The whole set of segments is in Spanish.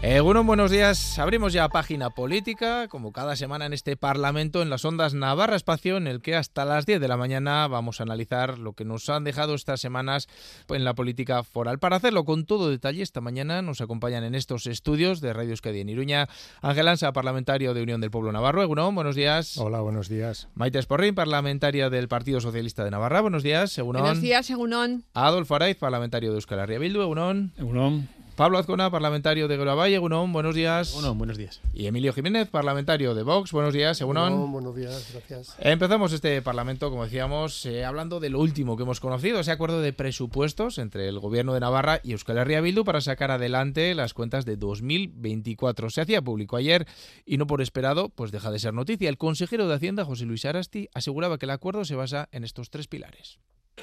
Eh, bueno, buenos días. Abrimos ya página política, como cada semana en este Parlamento, en las ondas Navarra Espacio, en el que hasta las 10 de la mañana vamos a analizar lo que nos han dejado estas semanas en la política foral. Para hacerlo con todo detalle, esta mañana nos acompañan en estos estudios de Radio Euskadi en Iruña Ángel Ansa, parlamentario de Unión del Pueblo Navarro. Egunon, buenos días. Hola, buenos días. Maite Esporrín, parlamentaria del Partido Socialista de Navarra. Buenos días, Egunon. Buenos días, Egunon. Adolfo Araiz, parlamentario de Euskal Herria Bildu. Egunon. Egunon. Pablo Azcona, parlamentario de Gorabay, Egunon, buenos días. Egunon, buenos días. Y Emilio Jiménez, parlamentario de Vox, buenos días, Egunon. buenos días, gracias. Empezamos este parlamento, como decíamos, eh, hablando de lo último que hemos conocido, ese acuerdo de presupuestos entre el gobierno de Navarra y Euskal Herria Bildu para sacar adelante las cuentas de 2024. Se hacía público ayer y no por esperado, pues deja de ser noticia. El consejero de Hacienda, José Luis Arasti, aseguraba que el acuerdo se basa en estos tres pilares.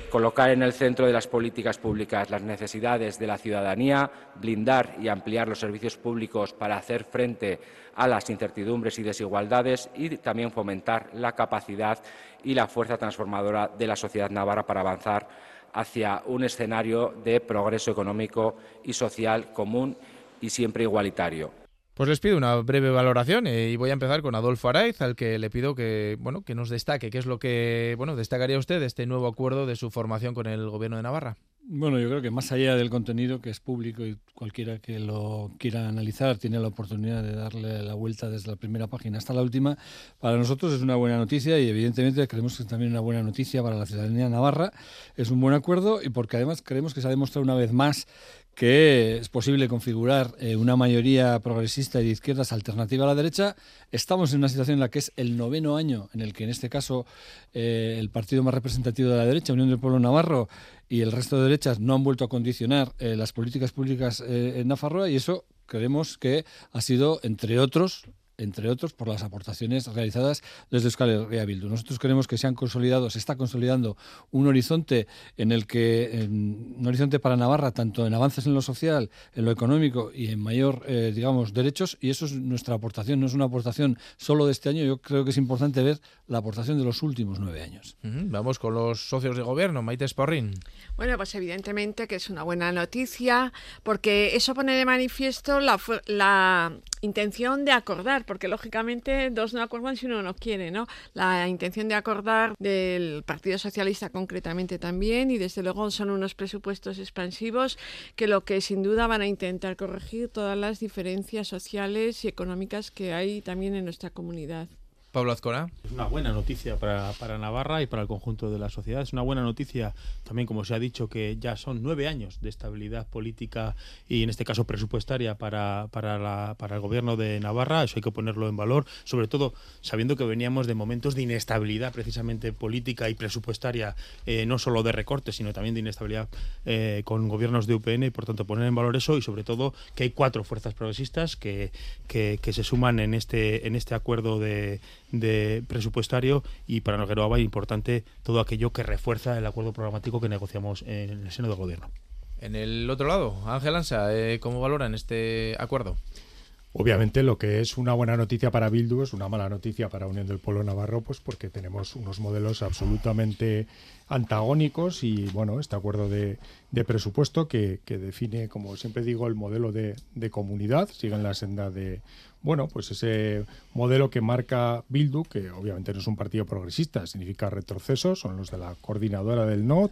Colocar en el centro de las políticas públicas las necesidades de la ciudadanía, blindar y ampliar los servicios públicos para hacer frente a las incertidumbres y desigualdades y también fomentar la capacidad y la fuerza transformadora de la sociedad navarra para avanzar hacia un escenario de progreso económico y social común y siempre igualitario. Pues les pido una breve valoración eh, y voy a empezar con Adolfo Araiz, al que le pido que, bueno, que nos destaque qué es lo que bueno, destacaría usted de este nuevo acuerdo de su formación con el Gobierno de Navarra. Bueno, yo creo que más allá del contenido, que es público y cualquiera que lo quiera analizar tiene la oportunidad de darle la vuelta desde la primera página hasta la última, para nosotros es una buena noticia y evidentemente creemos que es también una buena noticia para la ciudadanía navarra. Es un buen acuerdo y porque además creemos que se ha demostrado una vez más que es posible configurar eh, una mayoría progresista y de izquierdas alternativa a la derecha. Estamos en una situación en la que es el noveno año en el que, en este caso, eh, el partido más representativo de la derecha, Unión del Pueblo Navarro, y el resto de derechas no han vuelto a condicionar eh, las políticas públicas en Nafarroa y eso creemos que ha sido, entre otros, entre otros por las aportaciones realizadas desde Euskal Herria Bildu. Nosotros creemos que se han consolidado, se está consolidando un horizonte en el que un horizonte para Navarra tanto en avances en lo social, en lo económico y en mayor eh, digamos derechos y eso es nuestra aportación, no es una aportación solo de este año, yo creo que es importante ver la aportación de los últimos nueve años. Vamos con los socios de gobierno, Maite Sporrin. Bueno, pues evidentemente que es una buena noticia porque eso pone de manifiesto la, la intención de acordar, porque lógicamente dos no acuerdan si uno no quiere, ¿no? La intención de acordar del Partido Socialista concretamente también y desde luego son unos presupuestos expansivos que lo que sin duda van a intentar corregir todas las diferencias sociales y económicas que hay también en nuestra comunidad. Pablo Azcora. Es una buena noticia para, para, Navarra y para el conjunto de la sociedad. Es una buena noticia también, como se ha dicho, que ya son nueve años de estabilidad política y, en este caso, presupuestaria para, para, la, para el gobierno de Navarra. Eso hay que ponerlo en valor, sobre todo sabiendo que veníamos de momentos de inestabilidad precisamente política y presupuestaria, eh, no solo de recortes, sino también de inestabilidad eh, con gobiernos de UPN y, por tanto, poner en valor eso y, sobre todo, que hay cuatro fuerzas progresistas que, que, que se suman en este, en este acuerdo de de presupuestario y para Noguero Abay importante todo aquello que refuerza el acuerdo programático que negociamos en el seno del gobierno. En el otro lado, Ángel Ansa, eh, ¿cómo valoran este acuerdo? Obviamente lo que es una buena noticia para Bildu es una mala noticia para Unión del Pueblo Navarro, pues porque tenemos unos modelos absolutamente antagónicos y bueno, este acuerdo de, presupuesto que, define, como siempre digo, el modelo de, de comunidad, sigue en la senda de bueno, pues ese modelo que marca Bildu, que obviamente no es un partido progresista, significa retroceso, son los de la coordinadora del no,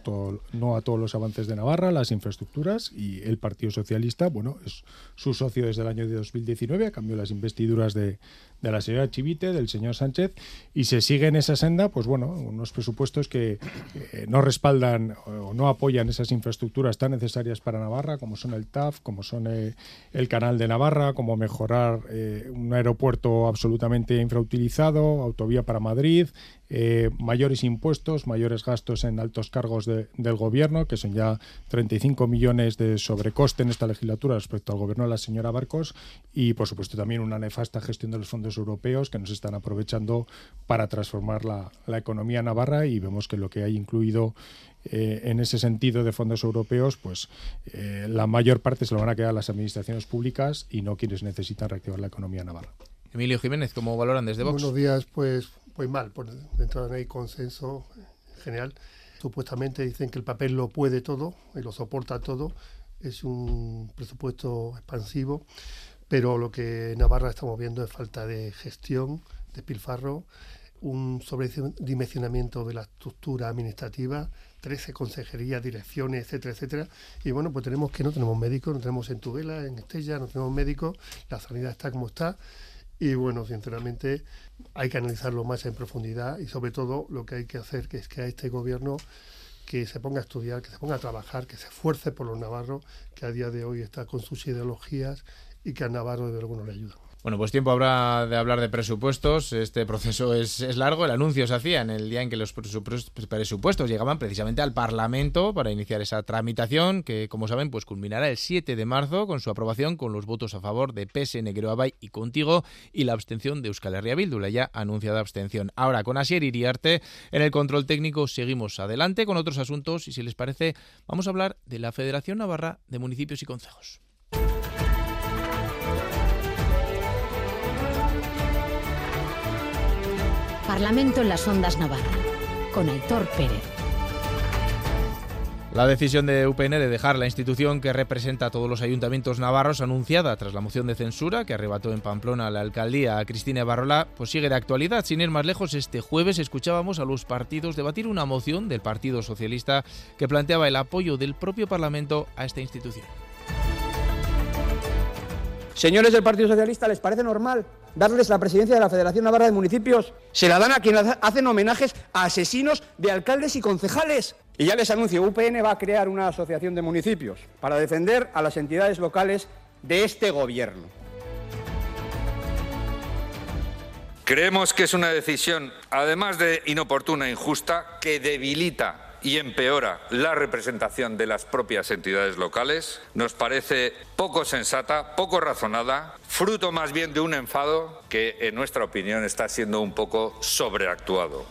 no a todos los avances de Navarra, las infraestructuras, y el Partido Socialista, bueno, es su socio desde el año de 2019, a cambio de las investiduras de, de la señora Chivite, del señor Sánchez, y se sigue en esa senda, pues bueno, unos presupuestos que eh, no respaldan o no apoyan esas infraestructuras tan necesarias para Navarra, como son el TAF, como son eh, el canal de Navarra, como mejorar eh, un aeropuerto absolutamente infrautilizado, autovía para Madrid, eh, mayores impuestos, mayores gastos en altos cargos del gobierno, que son ya 35 millones de sobrecoste en esta legislatura respecto al gobierno de la señora Barcos, y por supuesto también una nefasta gestión de los fondos europeos que nos están aprovechando para transformar la, economía navarra y vemos que lo que hay incluido eh, en ese sentido de fondos europeos, pues eh, la mayor parte se lo van a quedar las administraciones públicas y no quienes necesitan reactivar la economía navarra. Emilio Jiménez, ¿cómo valoran desde Vox? Buenos días, pues, pues mal, por dentro no hay consenso general. supuestamente dicen que el papel lo puede todo y lo soporta todo. Es un presupuesto expansivo, pero lo que en Navarra estamos viendo es falta de gestión, de pilfarro, un sobredimensionamiento de la estructura administrativa, 13 consejerías, direcciones, etcétera, etcétera. Y bueno, pues tenemos que no tenemos médicos, no tenemos en Tubela, en Estella, no tenemos médicos, la sanidad está como está. Y bueno, sinceramente hay que analizarlo más en profundidad y sobre todo lo que hay que hacer que es que a este gobierno que se ponga a estudiar, que se ponga a trabajar, que se esfuerce por los navarros, que a día de hoy está con sus ideologías y que a Navarro de alguno le ayuda. Bueno, pues tiempo habrá de hablar de presupuestos. Este proceso es, largo. El anuncio se hacía en el día en que los presupuestos llegaban precisamente al Parlamento para iniciar esa tramitación que, como saben, pues culminará el 7 de marzo con su aprobación con los votos a favor de PSN Abay y Contigo y la abstención de Euskal Herria ya anunciada abstención. Ahora, con Asier Iriarte en el control técnico seguimos adelante con otros asuntos y si les parece vamos a hablar de la Federación Navarra de Municipios y Concejos. Parlamento en las Ondas Navarra, con Aitor Pérez. La decisión de UPN de dejar la institución que representa a todos los ayuntamientos navarros, anunciada tras la moción de censura que arrebató en Pamplona la alcaldía a Cristina Barrola, pues sigue de actualidad. Sin ir más lejos, este jueves escuchábamos a los partidos debatir una moción del Partido Socialista que planteaba el apoyo del propio Parlamento a esta institución. Señores del Partido Socialista, ¿les parece normal darles la presidencia de la Federación Navarra de Municipios? Se la dan a quienes hacen homenajes a asesinos de alcaldes y concejales. Y ya les anuncio, UPN va a crear una asociación de municipios para defender a las entidades locales de este gobierno. Creemos que es una decisión, además de inoportuna e injusta, que debilita y empeora la representación de las propias entidades locales, nos parece poco sensata, poco razonada, fruto más bien de un enfado que, en nuestra opinión, está siendo un poco sobreactuado.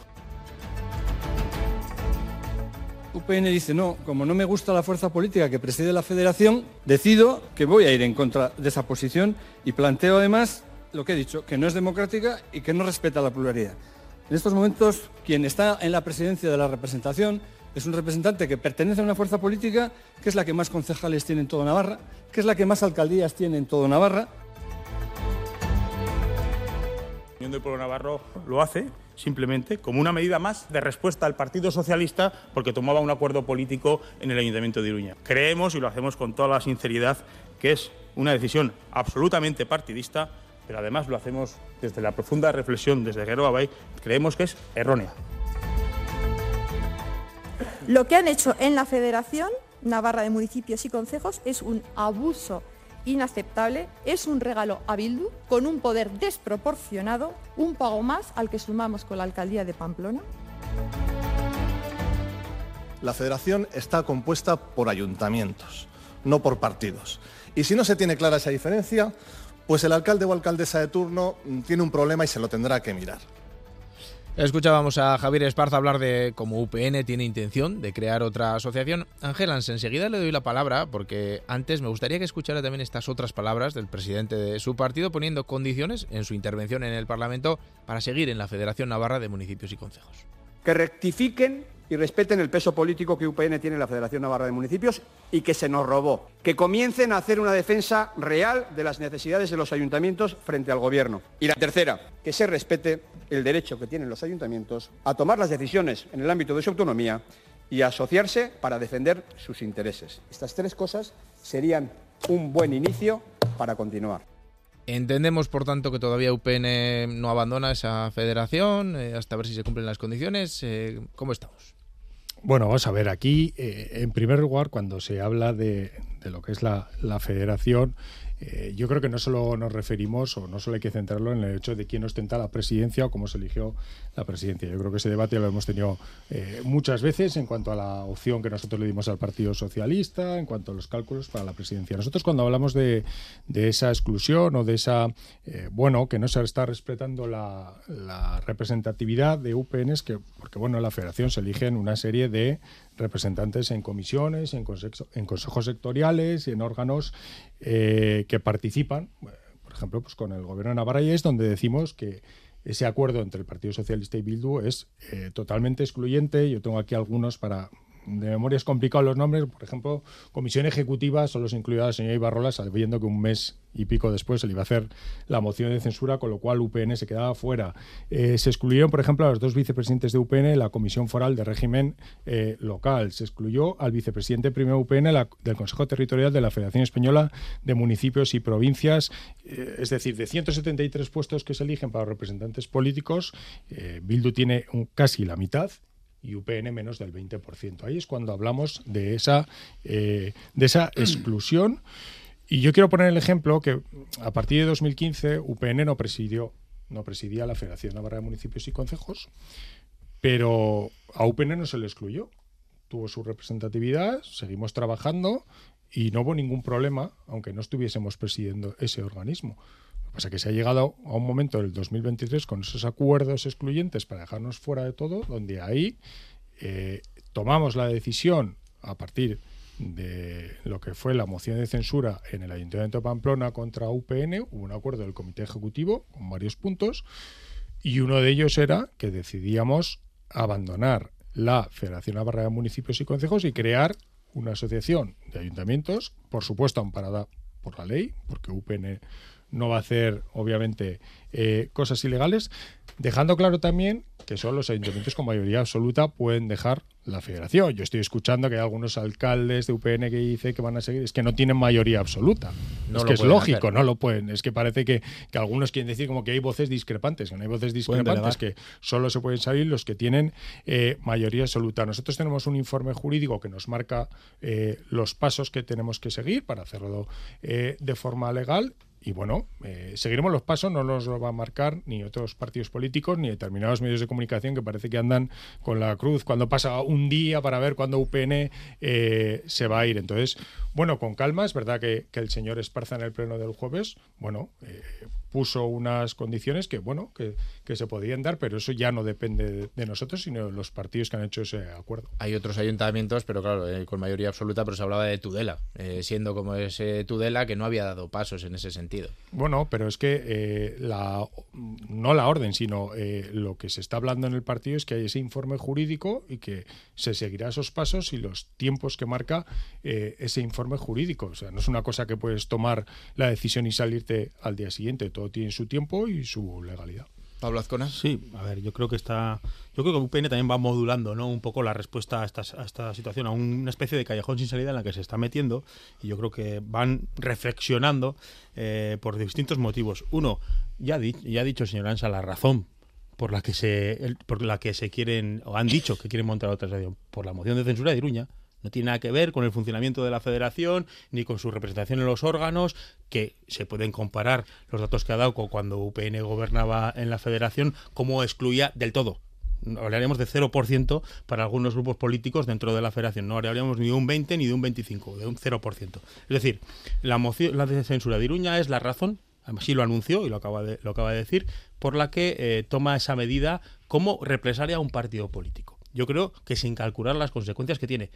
UPN dice, no, como no me gusta la fuerza política que preside la federación, decido que voy a ir en contra de esa posición y planteo además lo que he dicho, que no es democrática y que no respeta la pluralidad. En estos momentos, quien está en la presidencia de la representación es un representante que pertenece a una fuerza política que es la que más concejales tiene en toda Navarra, que es la que más alcaldías tiene en toda Navarra. Del Pueblo Navarro lo hace simplemente como una medida más de respuesta al Partido Socialista porque tomaba un acuerdo político en el Ayuntamiento de Iruña. Creemos, y lo hacemos con toda la sinceridad, que es una decisión absolutamente partidista, pero además lo hacemos desde la profunda reflexión, desde Guerrero Abay, creemos que es errónea. Lo que han hecho en la Federación Navarra de Municipios y Concejos es un abuso inaceptable, es un regalo a Bildu con un poder desproporcionado, un pago más al que sumamos con la alcaldía de Pamplona. La federación está compuesta por ayuntamientos, no por partidos. Y si no se tiene clara esa diferencia, pues el alcalde o alcaldesa de turno tiene un problema y se lo tendrá que mirar. Escuchábamos a Javier Esparza hablar de cómo UPN tiene intención de crear otra asociación. Ángel enseguida le doy la palabra porque antes me gustaría que escuchara también estas otras palabras del presidente de su partido poniendo condiciones en su intervención en el Parlamento para seguir en la Federación Navarra de Municipios y Concejos. Que rectifiquen y respeten el peso político que UPN tiene en la Federación Navarra de Municipios y que se nos robó. Que comiencen a hacer una defensa real de las necesidades de los ayuntamientos frente al Gobierno. Y la tercera, que se respete el derecho que tienen los ayuntamientos a tomar las decisiones en el ámbito de su autonomía y a asociarse para defender sus intereses. Estas tres cosas serían un buen inicio para continuar. Entendemos, por tanto, que todavía UPN no abandona esa federación eh, hasta ver si se cumplen las condiciones. Eh, ¿Cómo estamos? Bueno, vamos a ver, aquí, eh, en primer lugar, cuando se habla de, lo que es la, la federación, eh, yo creo que no solo nos referimos o no solo hay que centrarlo en el hecho de quién ostenta la presidencia o cómo se eligió la presidencia. Yo creo que ese debate lo hemos tenido eh, muchas veces en cuanto a la opción que nosotros le dimos al Partido Socialista, en cuanto a los cálculos para la presidencia. Nosotros cuando hablamos de, esa exclusión o de esa, eh, bueno, que no se está respetando la, representatividad de UPN, es que, porque bueno, en la federación se eligen una serie de representantes en comisiones, en, en consejos sectoriales en órganos eh, que participan, por ejemplo, pues con el gobierno de Navarra y es donde decimos que ese acuerdo entre el Partido Socialista y Bildu es eh, totalmente excluyente. Yo tengo aquí algunos para de memoria es complicado los nombres, por ejemplo, comisión ejecutiva solo se incluía al señor Ibarrola, sabiendo que un mes y pico después se le iba a hacer la moción de censura, con lo cual UPN se quedaba fuera. Eh, se excluyeron, por ejemplo, a los dos vicepresidentes de UPN la Comisión Foral de Régimen eh, Local. Se excluyó al vicepresidente primero UPN del Consejo Territorial de la Federación Española de Municipios y Provincias. Eh, es decir, de 173 puestos que se eligen para representantes políticos, Bildu tiene casi la mitad y UPN menos del 20%. Ahí es cuando hablamos de esa, de esa exclusión. Y yo quiero poner el ejemplo que a partir de 2015 UPN no presidió, no presidía la Federación Navarra de Municipios y Concejos, pero a UPN no se le excluyó. Tuvo su representatividad, seguimos trabajando y no hubo ningún problema, aunque no estuviésemos presidiendo ese organismo. Pasa es que se ha llegado a un momento del 2023 con esos acuerdos excluyentes para dejarnos fuera de todo, donde ahí eh, tomamos la decisión a partir de lo que fue la moción de censura en el Ayuntamiento de Pamplona contra UPN, hubo un acuerdo del Comité Ejecutivo con varios puntos y uno de ellos era que decidíamos abandonar la Federación Navarra de Municipios y Concejos y crear una asociación de ayuntamientos, por supuesto amparada por la ley, porque UPN no va a hacer, obviamente, eh, cosas ilegales, dejando claro también que solo los ayuntamientos con mayoría absoluta pueden dejar la federación. Yo estoy escuchando que hay algunos alcaldes de UPN que dicen que van a seguir, es que no tienen mayoría absoluta. No es que es lógico, no lo pueden. Es que parece que, algunos quieren decir como que hay voces discrepantes, que no hay voces discrepantes, que solo se pueden salir los que tienen eh, mayoría absoluta. Nosotros tenemos un informe jurídico que nos marca eh, los pasos que tenemos que seguir para hacerlo eh, de forma legal y bueno, eh, seguiremos los pasos, no los va a marcar ni otros partidos políticos ni determinados medios de comunicación que parece que andan con la cruz cuando pasa un día para ver cuándo UPN eh, se va a ir. Entonces, bueno, con calma, es verdad que, el señor Esparza en el pleno del jueves, bueno, eh, puso unas condiciones que, bueno, que, se podían dar, pero eso ya no depende de, nosotros, sino de los partidos que han hecho ese acuerdo. Hay otros ayuntamientos, pero claro, eh, con mayoría absoluta, pero se hablaba de Tudela, eh, siendo como ese Tudela que no había dado pasos en ese sentido. Bueno, pero es que eh, la, no la orden, sino lo que se está hablando en el partido es que hay ese informe jurídico y que se seguirá esos pasos y los tiempos que marca ese informe jurídico. O sea, no es una cosa que puedes tomar la decisión y salirte al día siguiente. Todo tiene su tiempo y su legalidad. Pablo Azcona. Sí, a ver, yo creo que está. Yo creo que UPN también va modulando ¿no? un poco la respuesta a esta, a esta situación, a una especie de callejón sin salida en la que se está metiendo. Y yo creo que van reflexionando eh, por distintos motivos. Uno, ya, ya ha dicho el señor Ansa la razón por la que se por la que se quieren o han dicho que quieren montar otra estación por la moción de censura de Iruña no tiene nada que ver con el funcionamiento de la federación ni con su representación en los órganos, que se pueden comparar los datos que ha dado cuando UPN gobernaba en la federación, como excluía del todo hablaríamos de 0% para algunos grupos políticos dentro de la federación. No hablaríamos ni de un 20 ni de un 25, de un 0%. Es decir, la moción, la censura de Iruña es la razón, así lo anunció y lo acaba de, lo acaba de decir, por la que eh, toma esa medida como represalia a un partido político. Yo creo que sin calcular las consecuencias que tiene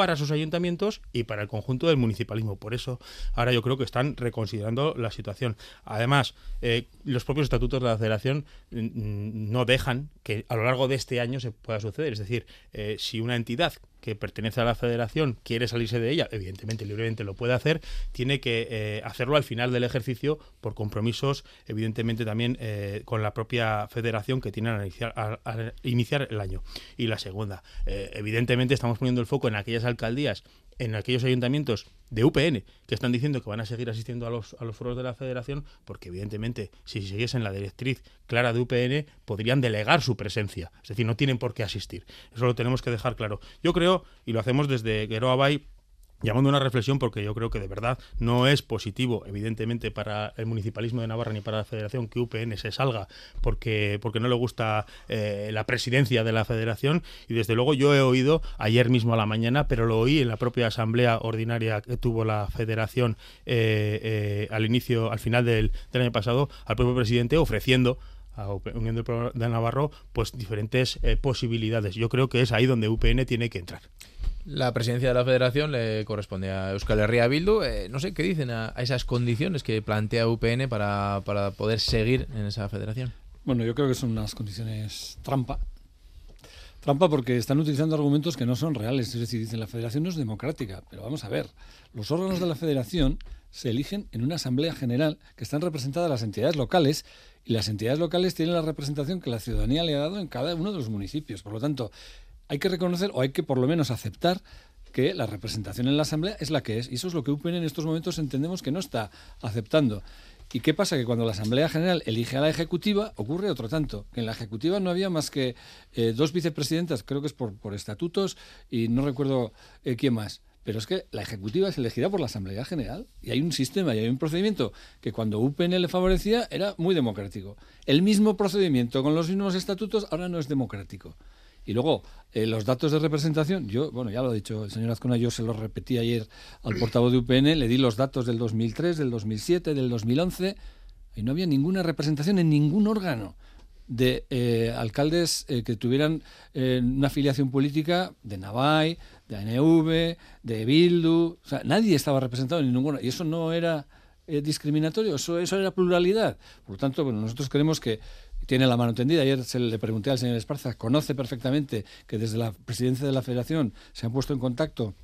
para sus ayuntamientos y para el conjunto del municipalismo. Por eso ahora yo creo que están reconsiderando la situación. Además, eh, los propios estatutos de la federación mm, mm, no dejan que a lo largo de este año se pueda suceder. Es decir, eh, si una entidad que pertenece a la federación quiere salirse de ella, evidentemente libremente lo puede hacer, tiene que eh, hacerlo al final del ejercicio por compromisos, evidentemente también eh, con la propia federación que tiene a iniciar, el año. Y la segunda, eh, evidentemente estamos poniendo el foco en aquellas alcaldías en aquellos ayuntamientos de UPN que están diciendo que van a seguir asistiendo a los, a los foros de la federación, porque evidentemente si siguiesen la directriz clara de UPN podrían delegar su presencia, es decir, no tienen por qué asistir. Eso lo tenemos que dejar claro. Yo creo, y lo hacemos desde Geroa Bay, llamando una reflexión porque yo creo que de verdad no es positivo, evidentemente, para el municipalismo de Navarra ni para la federación que UPN se salga porque, porque no le gusta eh, la presidencia de la federación y desde luego yo he oído ayer mismo a la mañana, pero lo oí en la propia asamblea ordinaria que tuvo la federación eh, eh, al inicio, al final del, año pasado, al propio presidente ofreciendo a Unión de Navarro pues diferentes posibilidades. Yo creo que es ahí donde UPN tiene que entrar. La presidencia de la federación le corresponde a Euskal Herria Bildu. Eh, no sé qué dicen a, esas condiciones que plantea UPN para, para poder seguir en esa federación. Bueno, yo creo que son unas condiciones trampa. Trampa porque están utilizando argumentos que no son reales. Es decir, dicen la federación no es democrática. Pero vamos a ver, los órganos de la federación se eligen en una asamblea general que están representadas las entidades locales y las entidades locales tienen la representación que la ciudadanía le ha dado en cada uno de los municipios. Por lo tanto, hay que reconocer o hay que por lo menos aceptar que la representación en la asamblea es la que es. Y eso es lo que UPN en estos momentos entendemos que no está aceptando. ¿Y qué pasa? Que cuando la Asamblea General elige a la Ejecutiva, ocurre otro tanto. Que en la Ejecutiva no había más que eh, dos vicepresidentas, creo que es por, por estatutos, y no recuerdo eh, quién más. Pero es que la ejecutiva es elegida por la Asamblea General y hay un sistema y hay un procedimiento que cuando UPN le favorecía era muy democrático. El mismo procedimiento con los mismos estatutos ahora no es democrático. Y luego, eh, los datos de representación, yo, bueno, ya lo ha dicho el señor Azcona, yo se lo repetí ayer al portavoz de UPN, le di los datos del 2003, del 2007, del 2011, y no había ninguna representación en ningún órgano de eh, alcaldes eh, que tuvieran una afiliación política de Navai, de ANV, de Bildu, o sea, nadie estaba representado en ninguno, y eso no era discriminatorio, eso, eso era pluralidad. Por lo tanto, bueno, nosotros creemos que tiene la mano tendida. Ayer se le pregunté al señor Esparza, conoce perfectamente que desde la presidencia de la federación se han puesto en contacto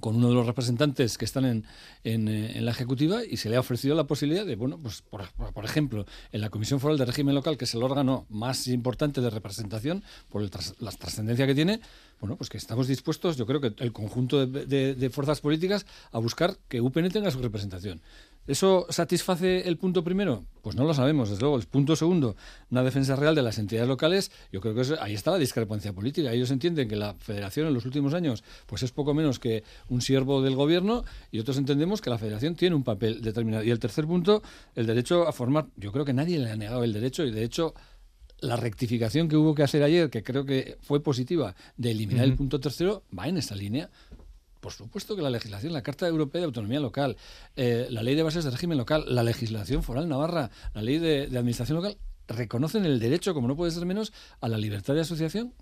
con uno de los representantes que están en, en, eh, la ejecutiva y se le ha ofrecido la posibilidad de, bueno, pues por, por, ejemplo, en la Comisión Foral de Régimen Local, que es el órgano más importante de representación por la trascendencia que tiene, bueno, pues que estamos dispuestos, yo creo que el conjunto de, de fuerzas políticas, a buscar que UPN tenga su representación. ¿Eso satisface el punto primero? Pues no lo sabemos, desde luego. El punto segundo, una defensa real de las entidades locales, yo creo que ahí está la discrepancia política. Ellos entienden que la federación en los últimos años pues es poco menos que un siervo del gobierno y otros entendemos que la federación tiene un papel determinado. Y el tercer punto, el derecho a formar. Yo creo que nadie le ha negado el derecho y de hecho la rectificación que hubo que hacer ayer, que creo que fue positiva, de eliminar el punto tercero, va en esa línea. Por supuesto que la legislación, la Carta Europea de Autonomía Local, eh, la Ley de Bases de Régimen Local, la legislación foral navarra, la Ley de, Administración Local, reconocen el derecho, como no puede ser menos, a la libertad de asociación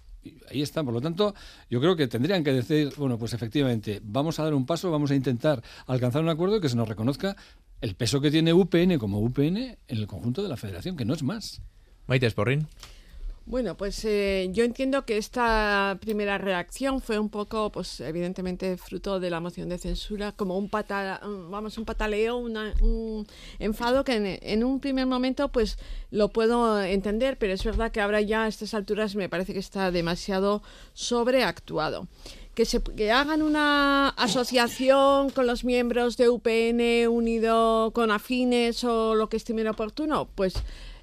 ahí está. Por lo tanto, yo creo que tendrían que decir, bueno, pues efectivamente, vamos a dar un paso, vamos a intentar alcanzar un acuerdo que se nos reconozca el peso que tiene UPN como UPN en el conjunto de la federación, que no es más. Maite Esporrín. Bueno, pues eh, yo entiendo que esta primera reacción fue un poco, pues evidentemente fruto de la moción de censura, como un pata, vamos, un pataleo, un enfado que en, un primer momento pues lo puedo entender, pero es verdad que ahora ya a estas alturas me parece que está demasiado sobreactuado. Que, se, que hagan una asociación con los miembros de UPN unido con afines o lo que estime oportuno, pues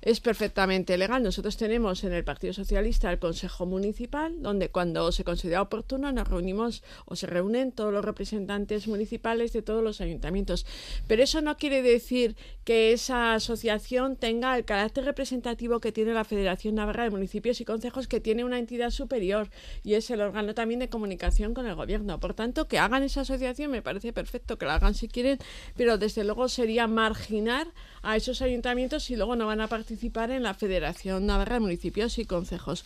es perfectamente legal. Nosotros tenemos en el Partido Socialista el Consejo Municipal, donde cuando se considera oportuno nos reunimos o se reúnen todos los representantes municipales de todos los ayuntamientos. Pero eso no quiere decir que esa asociación tenga el carácter representativo que tiene la Federación Navarra de Municipios y Consejos, que tiene una entidad superior y es el órgano también de comunicación con el gobierno. Por tanto, que hagan esa asociación me parece perfecto, que la hagan si quieren, pero desde luego sería marginar a esos ayuntamientos y luego no van a participar en la Federación Navarra de Municipios y Concejos.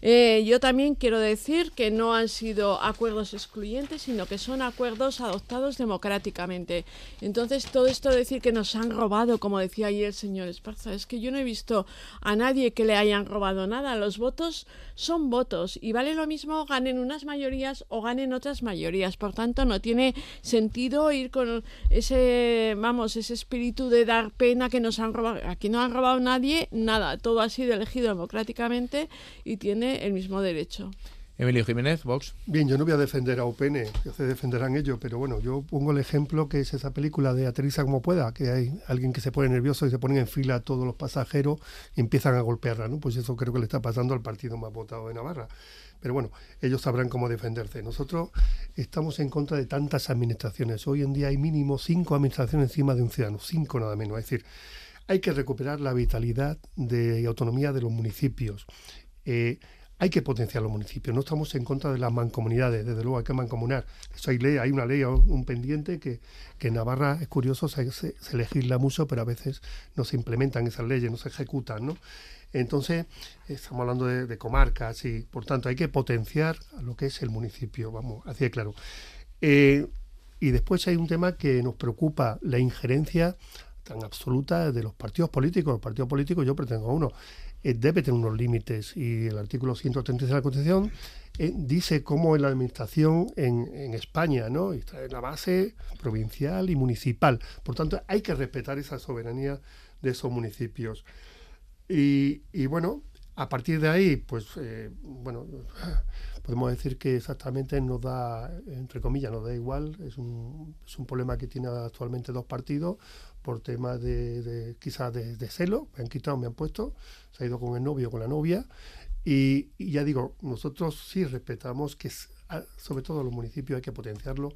Eh, yo también quiero decir que no han sido acuerdos excluyentes, sino que son acuerdos adoptados democráticamente. Entonces, todo esto de decir que nos han robado, como decía ayer el señor Esparza, es que yo no he visto a nadie que le hayan robado nada. Los votos son votos y vale lo mismo ganen unas mayorías o ganen otras mayorías. Por tanto, no tiene sentido ir con ese, vamos, ese espíritu de dar pena que nos han robado. Aquí no han robado nadie, nada. Todo ha sido elegido democráticamente y tiene el mismo derecho. Emilio Jiménez, Vox. Bien, yo no voy a defender a UPN, que se defenderán ellos, pero bueno, yo pongo el ejemplo que es esa película de Aterriza como pueda, que hay alguien que se pone nervioso y se ponen en fila a todos los pasajeros y empiezan a golpearla, ¿no? Pues eso creo que le está pasando al partido más votado de Navarra. Pero bueno, ellos sabrán cómo defenderse. Nosotros estamos en contra de tantas administraciones. Hoy en día hay mínimo cinco administraciones encima de un ciudadano, cinco nada menos. Es decir, hay que recuperar la vitalidad de autonomía de los municipios. Eh, hay que potenciar los municipios, no estamos en contra de las mancomunidades, desde luego hay que mancomunar. Eso hay ley, hay una ley, un pendiente que, que en Navarra es curioso, se, se, legisla mucho, pero a veces no se implementan esas leyes, no se ejecutan, ¿no? Entonces, estamos hablando de, comarcas y, por tanto, hay que potenciar lo que es el municipio, vamos, así de claro. Eh, y después hay un tema que nos preocupa, la injerencia tan absoluta de los partidos políticos. Los partidos políticos, yo pretendo uno, eh, debe tener unos límites y el artículo 136 de la Constitución eh, dice cómo es la administración en, España, ¿no? Está en la base provincial y municipal. Por tanto, hay que respetar esa soberanía de esos municipios. Y, y bueno, a partir de ahí, pues, eh, bueno, podemos decir que exactamente nos da, entre comillas, nos da igual. Es un, es un problema que tiene actualmente dos partidos por temas de, de quizás de, de, celo. Me han quitado, me han puesto. Se ha ido con el novio, con la novia. Y, y ya digo, nosotros sí respetamos que, sobre todo los municipios, hay que potenciarlo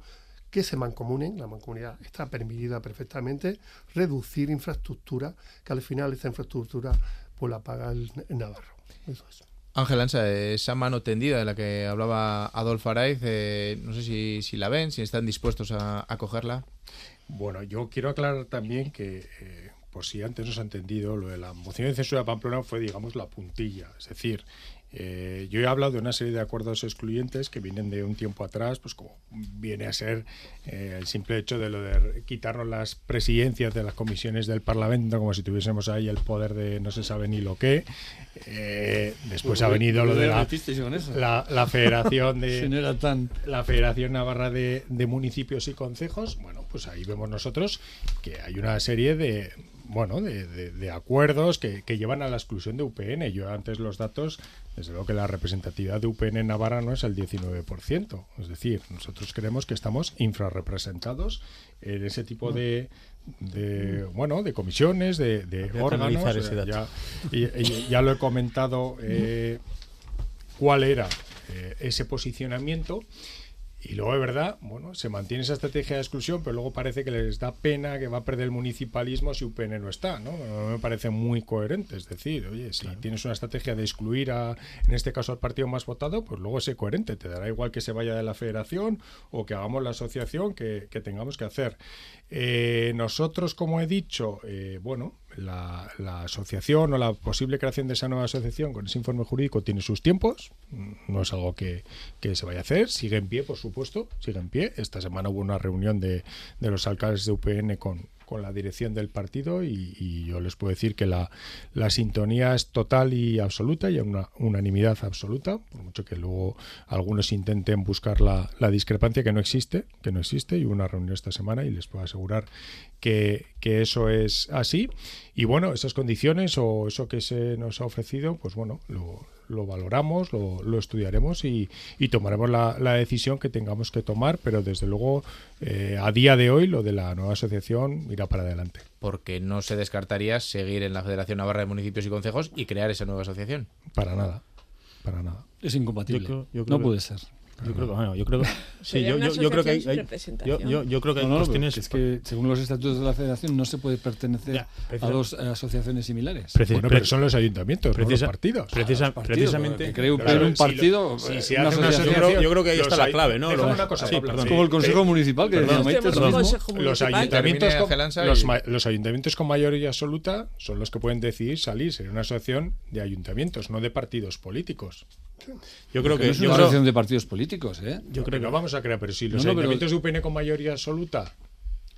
que se mancomunen, la mancomunidad está permitida perfectamente, reducir infraestructura, que al final esa infraestructura pues la paga el, el Navarro. Eso es. Ángel Ansa, esa mano tendida de la que hablaba Adolfo Araiz, eh, no sé si, si, la ven, si están dispuestos a, a cogerla. Bueno, yo quiero aclarar también que, eh, por si antes no se ha entendido, lo de la moción de censura de Pamplona fue, digamos, la puntilla. Es decir, eh, yo he hablado de una serie de acuerdos excluyentes que vienen de un tiempo atrás, pues como viene a ser eh, el simple hecho de lo de quitarnos las presidencias de las comisiones del Parlamento, como si tuviésemos ahí el poder de no se sabe ni lo que. Eh, después ha venido lo de la, la, la Federación de si no tan... la Federación Navarra de, de Municipios y Concejos. Bueno, pues ahí vemos nosotros que hay una serie de bueno, de, de, de acuerdos que, que, llevan a la exclusión de UPN. Yo antes los datos, desde luego que la representatividad de UPN en Navarra no es el 19%. Es decir, nosotros creemos que estamos infrarrepresentados en ese tipo de, de bueno de comisiones de, de órganos ya, ya, ya, lo he comentado eh, cuál era eh, ese posicionamiento y luego, de verdad, bueno, se mantiene esa estrategia de exclusión, pero luego parece que les da pena que va a perder el municipalismo si UPN no está, ¿no? No me parece muy coherente. Es decir, oye, si claro. tienes una estrategia de excluir, a, en este caso, al partido más votado, pues luego sé coherente. Te dará igual que se vaya de la federación o que hagamos la asociación que, que tengamos que hacer. Eh, nosotros, como he dicho, eh, bueno, la, la, asociación o la posible creación de esa nueva asociación con ese informe jurídico tiene sus tiempos, no es algo que, que, se vaya a hacer, sigue en pie, por supuesto, sigue en pie. Esta semana hubo una reunión de, de los alcaldes de UPN con, con la dirección del partido y, y yo les puedo decir que la, la, sintonía es total y absoluta y una unanimidad absoluta, por mucho que luego algunos intenten buscar la, la discrepancia que no existe, que no existe, y hubo una reunión esta semana y les puedo asegurar que, que, eso es así. Y bueno, esas condiciones o eso que se nos ha ofrecido, pues bueno, lo, lo valoramos, lo, lo estudiaremos y, y tomaremos la, la, decisión que tengamos que tomar, pero desde luego eh, a día de hoy lo de la nueva asociación irá para adelante. Porque no se descartaría seguir en la Federación Navarra de Municipios y Concejos y crear esa nueva asociación. Para nada, para nada. Es incompatible. Yo creo, yo creo no que... puede ser. Yo creo que, bueno, yo creo que, sí, yo, yo, yo, creo que hay, hay yo, yo, yo, creo que hay no, no, cuestiones. Es que según los estatutos de la Federación no se puede pertenecer ya, a dos eh, asociaciones similares. Precis, bueno, pero son los ayuntamientos, precisa, no los partidos. Precisa, partidos precisamente. Que creo claro, un partido. Si, lo, si una asociación, yo creo que ahí está la clave, ¿no? Una cosa, sí, perdón, es como el Consejo Municipal que los ayuntamientos los ayuntamientos con mayoría absoluta son los que pueden decidir salir en una asociación de ayuntamientos, no de partidos políticos. Yo creo que, que no es una asociación de partidos políticos, ¿eh? Yo creo que no vamos a crear, pero si los no, no, ayuntamientos pero... de UPN con mayoría absoluta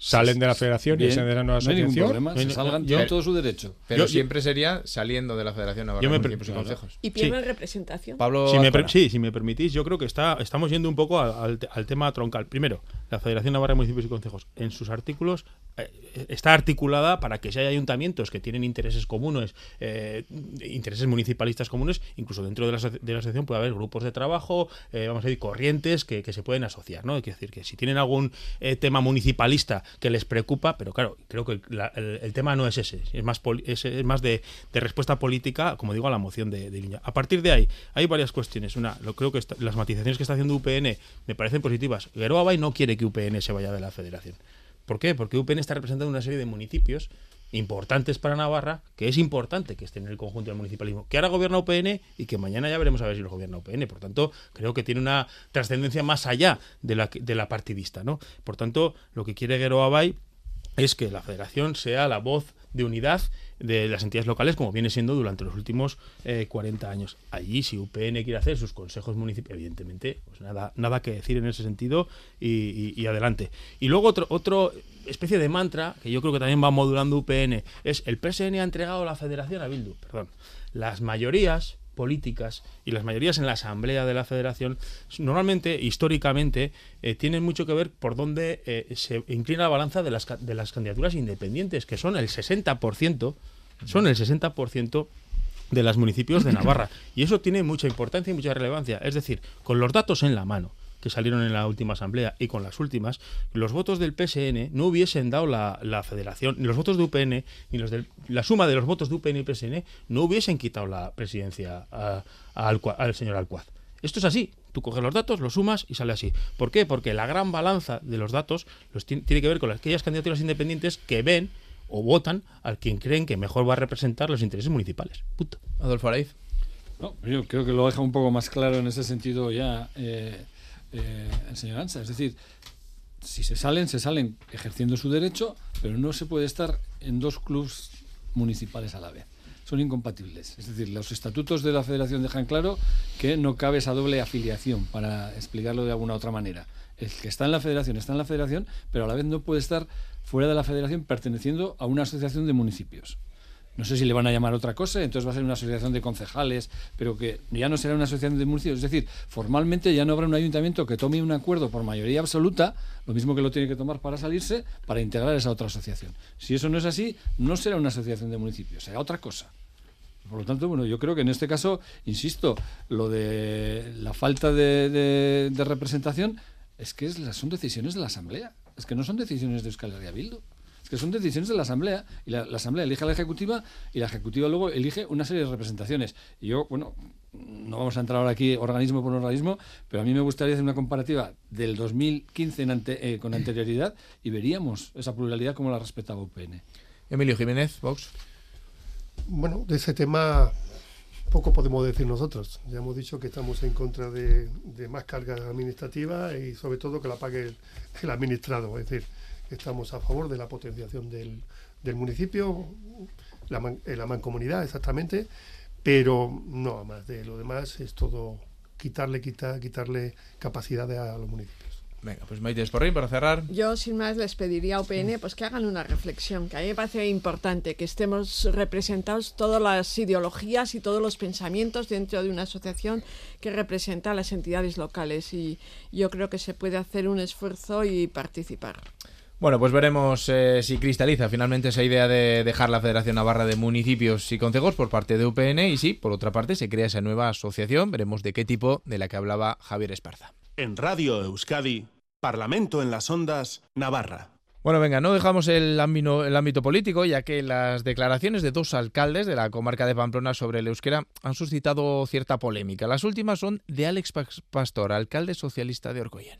salen de la federación Bien, y salen de la nueva no asociación. Problema, se salgan, yo, todo su derecho. Pero yo, siempre sería saliendo de la Federación Navarra me, de Municipios y Consejos. Y pierden sí. representación. Pablo si me, sí, si me permitís, yo creo que está, estamos yendo un poco al, al, al, tema troncal. Primero, la Federación Navarra de Municipios y Consejos, en sus artículos, eh, está articulada para que si hay ayuntamientos que tienen intereses comunes, eh, intereses municipalistas comunes, incluso dentro de la, de la asociación puede haber grupos de trabajo, eh, vamos a decir, corrientes que, que, se pueden asociar. ¿no? Hay que decir que si tienen algún eh, tema municipalista que les preocupa, pero claro, creo que el, tema no es ese, es más, es, es más de, respuesta política, como digo, a la moción de, de. A partir de ahí, hay varias cuestiones. Una, lo creo que las matizaciones que está haciendo UPN me parecen positivas. Gueroa Bay no quiere que UPN se vaya de la federación. ¿Por qué? Porque UPN está representando una serie de municipios importantes para Navarra, que es importante que estén en el conjunto del municipalismo, que ahora gobierna UPN y que mañana ya veremos a ver si lo gobierna UPN. Por tanto, creo que tiene una trascendencia más allá de la, de la partidista. ¿no? Por tanto, lo que quiere Guero Abay es que la federación sea la voz de unidad de las entidades locales como viene siendo durante los últimos 40 años. Allí, si UPN quiere hacer sus consejos municipales, evidentemente, pues nada, nada que decir en ese sentido y, adelante. Y luego otro, otro especie de mantra que yo creo que también va modulando UPN es el PSN ha entregado la federación a Bildu. Perdón. Las mayorías políticas y las mayorías en la asamblea de la federación normalmente históricamente eh, tienen mucho que ver por dónde eh, se inclina la balanza de las, de las candidaturas independientes que son el 60% son el 60% de los municipios de Navarra y eso tiene mucha importancia y mucha relevancia es decir con los datos en la mano que salieron en la última asamblea y con las últimas, los votos del PSN no hubiesen dado la, federación, ni los votos de UPN, ni los de, la suma de los votos de UPN y PSN no hubiesen quitado la presidencia al señor Alcuaz. Esto es así. Tú coges los datos, los sumas y sale así. ¿Por qué? Porque la gran balanza de los datos los tiene, que ver con aquellas candidaturas independientes que ven o votan al quien creen que mejor va a representar los intereses municipales. Punto. Adolfo Araiz. No, yo creo que lo deja un poco más claro en ese sentido ya eh, eh, Ansa. Es decir, si se salen, se salen ejerciendo su derecho, pero no se puede estar en dos clubes municipales a la vez. Son incompatibles. Es decir, los estatutos de la federación dejan claro que no cabe esa doble afiliación, para explicarlo de alguna otra manera. El que está en la federación está en la federación, pero a la vez no puede estar fuera de la federación perteneciendo a una asociación de municipios no sé si le van a llamar otra cosa, entonces va a ser una asociación de concejales, pero que ya no será una asociación de municipios. Es decir, formalmente ya no habrá un ayuntamiento que tome un acuerdo por mayoría absoluta, lo mismo que lo tiene que tomar para salirse, para integrar esa otra asociación. Si eso no es así, no será una asociación de municipios, será otra cosa. Por lo tanto, bueno, yo creo que en este caso, insisto, lo de la falta de, representación es que son decisiones de la Asamblea, es que no son decisiones de Euskal Herria Bildu que son decisiones de la Asamblea, y la, Asamblea elige a la Ejecutiva y la Ejecutiva luego elige una serie de representaciones. Y yo, bueno, no vamos a entrar ahora aquí organismo por organismo, pero a mí me gustaría hacer una comparativa del 2015 eh, con anterioridad y veríamos esa pluralidad como la respetaba UPN. Emilio Jiménez, Vox. Bueno, de ese tema poco podemos decir nosotros. Ya hemos dicho que estamos en contra de, más carga administrativa y sobre todo que la pague el, el administrado. Es decir, estamos a favor de la potenciación del, del municipio, la, la mancomunidad exactamente, pero no más de lo demás es todo quitarle, quitar, quitarle capacidades a los municipios. Venga, pues Maite Esporrín, para cerrar. Yo, sin más, les pediría a UPN pues, que hagan una reflexión, que a mí me parece importante que estemos representados todas las ideologías y todos los pensamientos dentro de una asociación que representa a las entidades locales. Y yo creo que se puede hacer un esfuerzo y participar. Bueno, pues veremos eh, si cristaliza finalmente esa idea de dejar la Federación Navarra de Municipios y Concejos por parte de UPN y si, por otra parte, se crea esa nueva asociación. Veremos de qué tipo de la que hablaba Javier Esparza. En Radio Euskadi, Parlamento en las Ondas, Navarra. Bueno, venga, no dejamos el ámbito, el ámbito político, ya que las declaraciones de dos alcaldes de la comarca de Pamplona sobre el euskera han suscitado cierta polémica. Las últimas son de Alex Pastor, alcalde socialista de Orcoyen.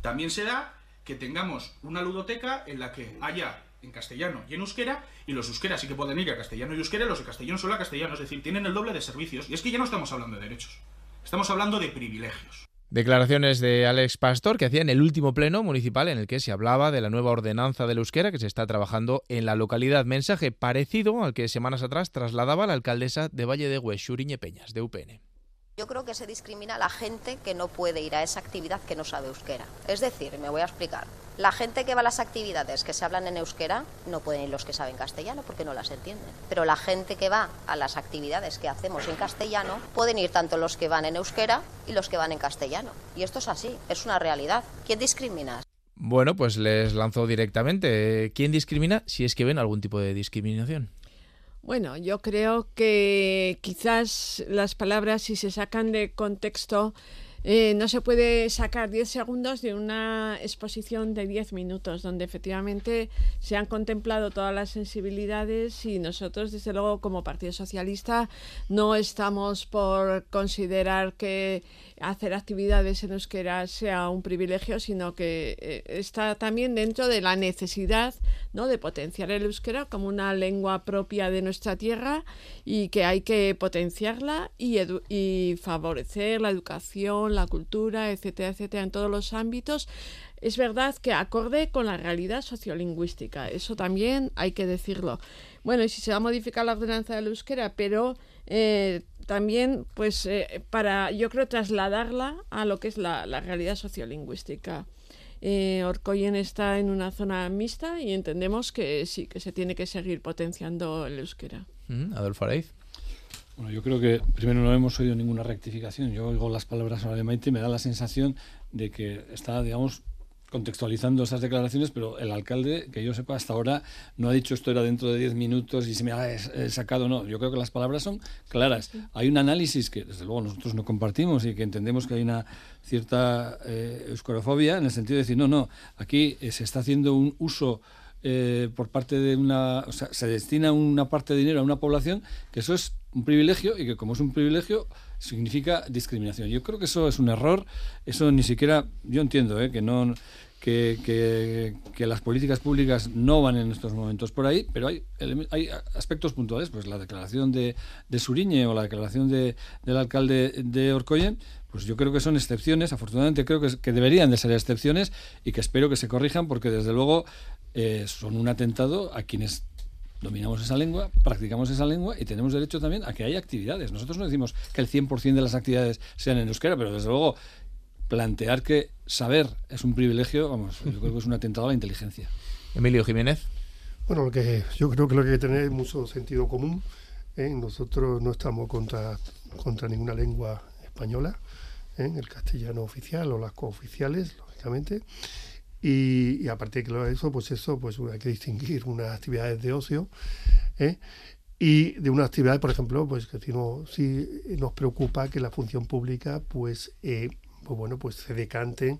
También se da que tengamos una ludoteca en la que haya en castellano y en euskera, y los euskeras sí que pueden ir a castellano y euskera, los de castellano solo a castellano, es decir, tienen el doble de servicios. Y es que ya no estamos hablando de derechos, estamos hablando de privilegios. Declaraciones de Alex Pastor que hacía en el último pleno municipal en el que se hablaba de la nueva ordenanza del euskera que se está trabajando en la localidad. Mensaje parecido al que semanas atrás trasladaba la alcaldesa de Valle de Huesuriñe Peñas, de UPN. Yo creo que se discrimina a la gente que no puede ir a esa actividad que no sabe euskera. Es decir, me voy a explicar. La gente que va a las actividades que se hablan en euskera no pueden ir los que saben castellano porque no las entienden. Pero la gente que va a las actividades que hacemos en castellano pueden ir tanto los que van en euskera y los que van en castellano. Y esto es así, es una realidad. ¿Quién discrimina? Bueno, pues les lanzo directamente. ¿Quién discrimina si es que ven algún tipo de discriminación? Bueno, yo creo que quizás las palabras, si se sacan de contexto, eh, no se puede sacar 10 segundos de una exposición de 10 minutos, donde efectivamente se han contemplado todas las sensibilidades y nosotros, desde luego, como Partido Socialista, no estamos por considerar que hacer actividades en euskera sea un privilegio, sino que eh, está también dentro de la necesidad ¿no? de potenciar el euskera como una lengua propia de nuestra tierra y que hay que potenciarla y, favorecer la educación, la cultura, etcétera, etcétera, en todos los ámbitos. Es verdad que acorde con la realidad sociolingüística, eso también hay que decirlo. bueno, y si se va a modificar la ordenanza del euskera, pero eh, también, pues, eh, para, yo creo, trasladarla a lo que es la realidad sociolingüística. Eh, Orcoyen está en una zona mixta y entendemos que sí, que se tiene que seguir potenciando el euskera. Mm, Adolfo Areiz. Bueno, yo creo que primero no hemos oído ninguna rectificación. Yo oigo las palabras ahora de Maite y me da la sensación de que está, digamos, contextualizando esas declaraciones, pero el alcalde, que yo sepa, hasta ahora no ha dicho esto era dentro de 10 minutos y se me ha sacado, no. Yo creo que las palabras son claras. Hay un análisis que, desde luego, nosotros no compartimos y que entendemos que hay una cierta eh, en el sentido de decir, no, no, aquí eh, se está haciendo un uso eh, por parte de una. O sea, se destina una parte de dinero a una población que eso es un privilegio y que, como es un privilegio, significa discriminación. Yo creo que eso es un error. Eso ni siquiera. Yo entiendo ¿eh? que no. Que, que, las políticas públicas no van en estos momentos por ahí, pero hay, hay aspectos puntuales, pues la declaración de, de Suriñe o la declaración de, del alcalde de Orcoyen, pues yo creo que son excepciones, afortunadamente creo que, que, deberían de ser excepciones y que espero que se corrijan porque desde luego eh, son un atentado a quienes dominamos esa lengua, practicamos esa lengua y tenemos derecho también a que haya actividades. Nosotros no decimos que el 100% de las actividades sean en euskera, pero desde luego plantear que saber es un privilegio, vamos, yo creo que es un atentado a la inteligencia. Emilio Jiménez. Bueno, lo que yo creo que lo que hay que tener es mucho sentido común. ¿eh? Nosotros no estamos contra, contra ninguna lengua española, ¿eh? el castellano oficial o las cooficiales, lógicamente. Y, aparte de eso, pues eso, pues hay que distinguir unas actividades de ocio ¿eh? y de una actividad, por ejemplo, pues que si, no, si nos preocupa que la función pública, pues, eh, pues bueno, pues se decante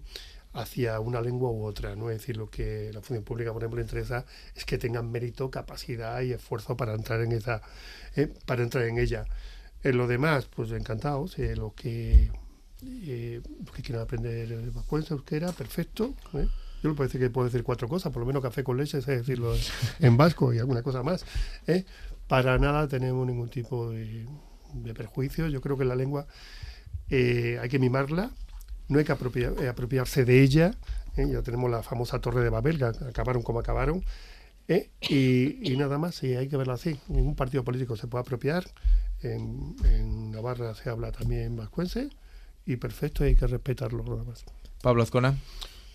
hacia una lengua u otra, ¿no? Es decir, lo que la función pública, por ejemplo, interesa es que tengan mérito, capacidad y esfuerzo para entrar en esa, ¿eh? para entrar en ella. En lo demás, pues encantados, lo que eh, que quieran aprender vascuense, euskera, perfecto. ¿eh? Yo le puedo decir que puedo decir cuatro cosas, por lo menos café con leche, es decirlo en vasco y alguna cosa más. ¿eh? Para nada tenemos ningún tipo de, de perjuicio. Yo creo que la lengua eh, hay que mimarla, no hay que eh, apropiarse de ella. Ya tenemos la famosa Torre de Babel, que acabaron como acabaron. Y, y, nada más, y hay que verlo así. Ningún partido político se puede apropiar. En, en Navarra se habla también vascuense y perfecto, hay que respetarlo nada más. Pablo Azcona.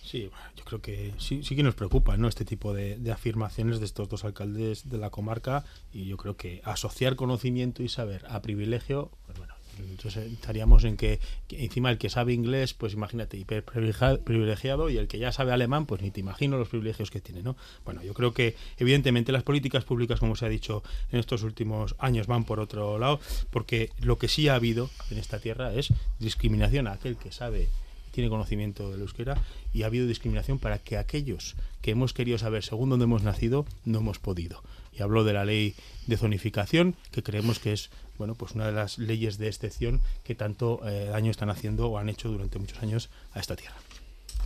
Sí, yo creo que sí, sí que nos preocupa ¿no? este tipo de, afirmaciones de estos dos alcaldes de la comarca y yo creo que asociar conocimiento y saber a privilegio, pues bueno, entonces estaríamos en que, encima el que sabe inglés, pues imagínate, hiper privilegiado y el que ya sabe alemán, pues ni te imagino los privilegios que tiene, ¿no? Bueno, yo creo que evidentemente las políticas públicas, como se ha dicho en estos últimos años, van por otro lado, porque lo que sí ha habido en esta tierra es discriminación a aquel que sabe tiene conocimiento del euskera y ha habido discriminación para que aquellos que hemos querido saber según dónde hemos nacido no hemos podido. Y hablo de la ley de zonificación, que creemos que es bueno, pues una de las leyes de excepción que tanto eh, daño están haciendo o han hecho durante muchos años a esta tierra.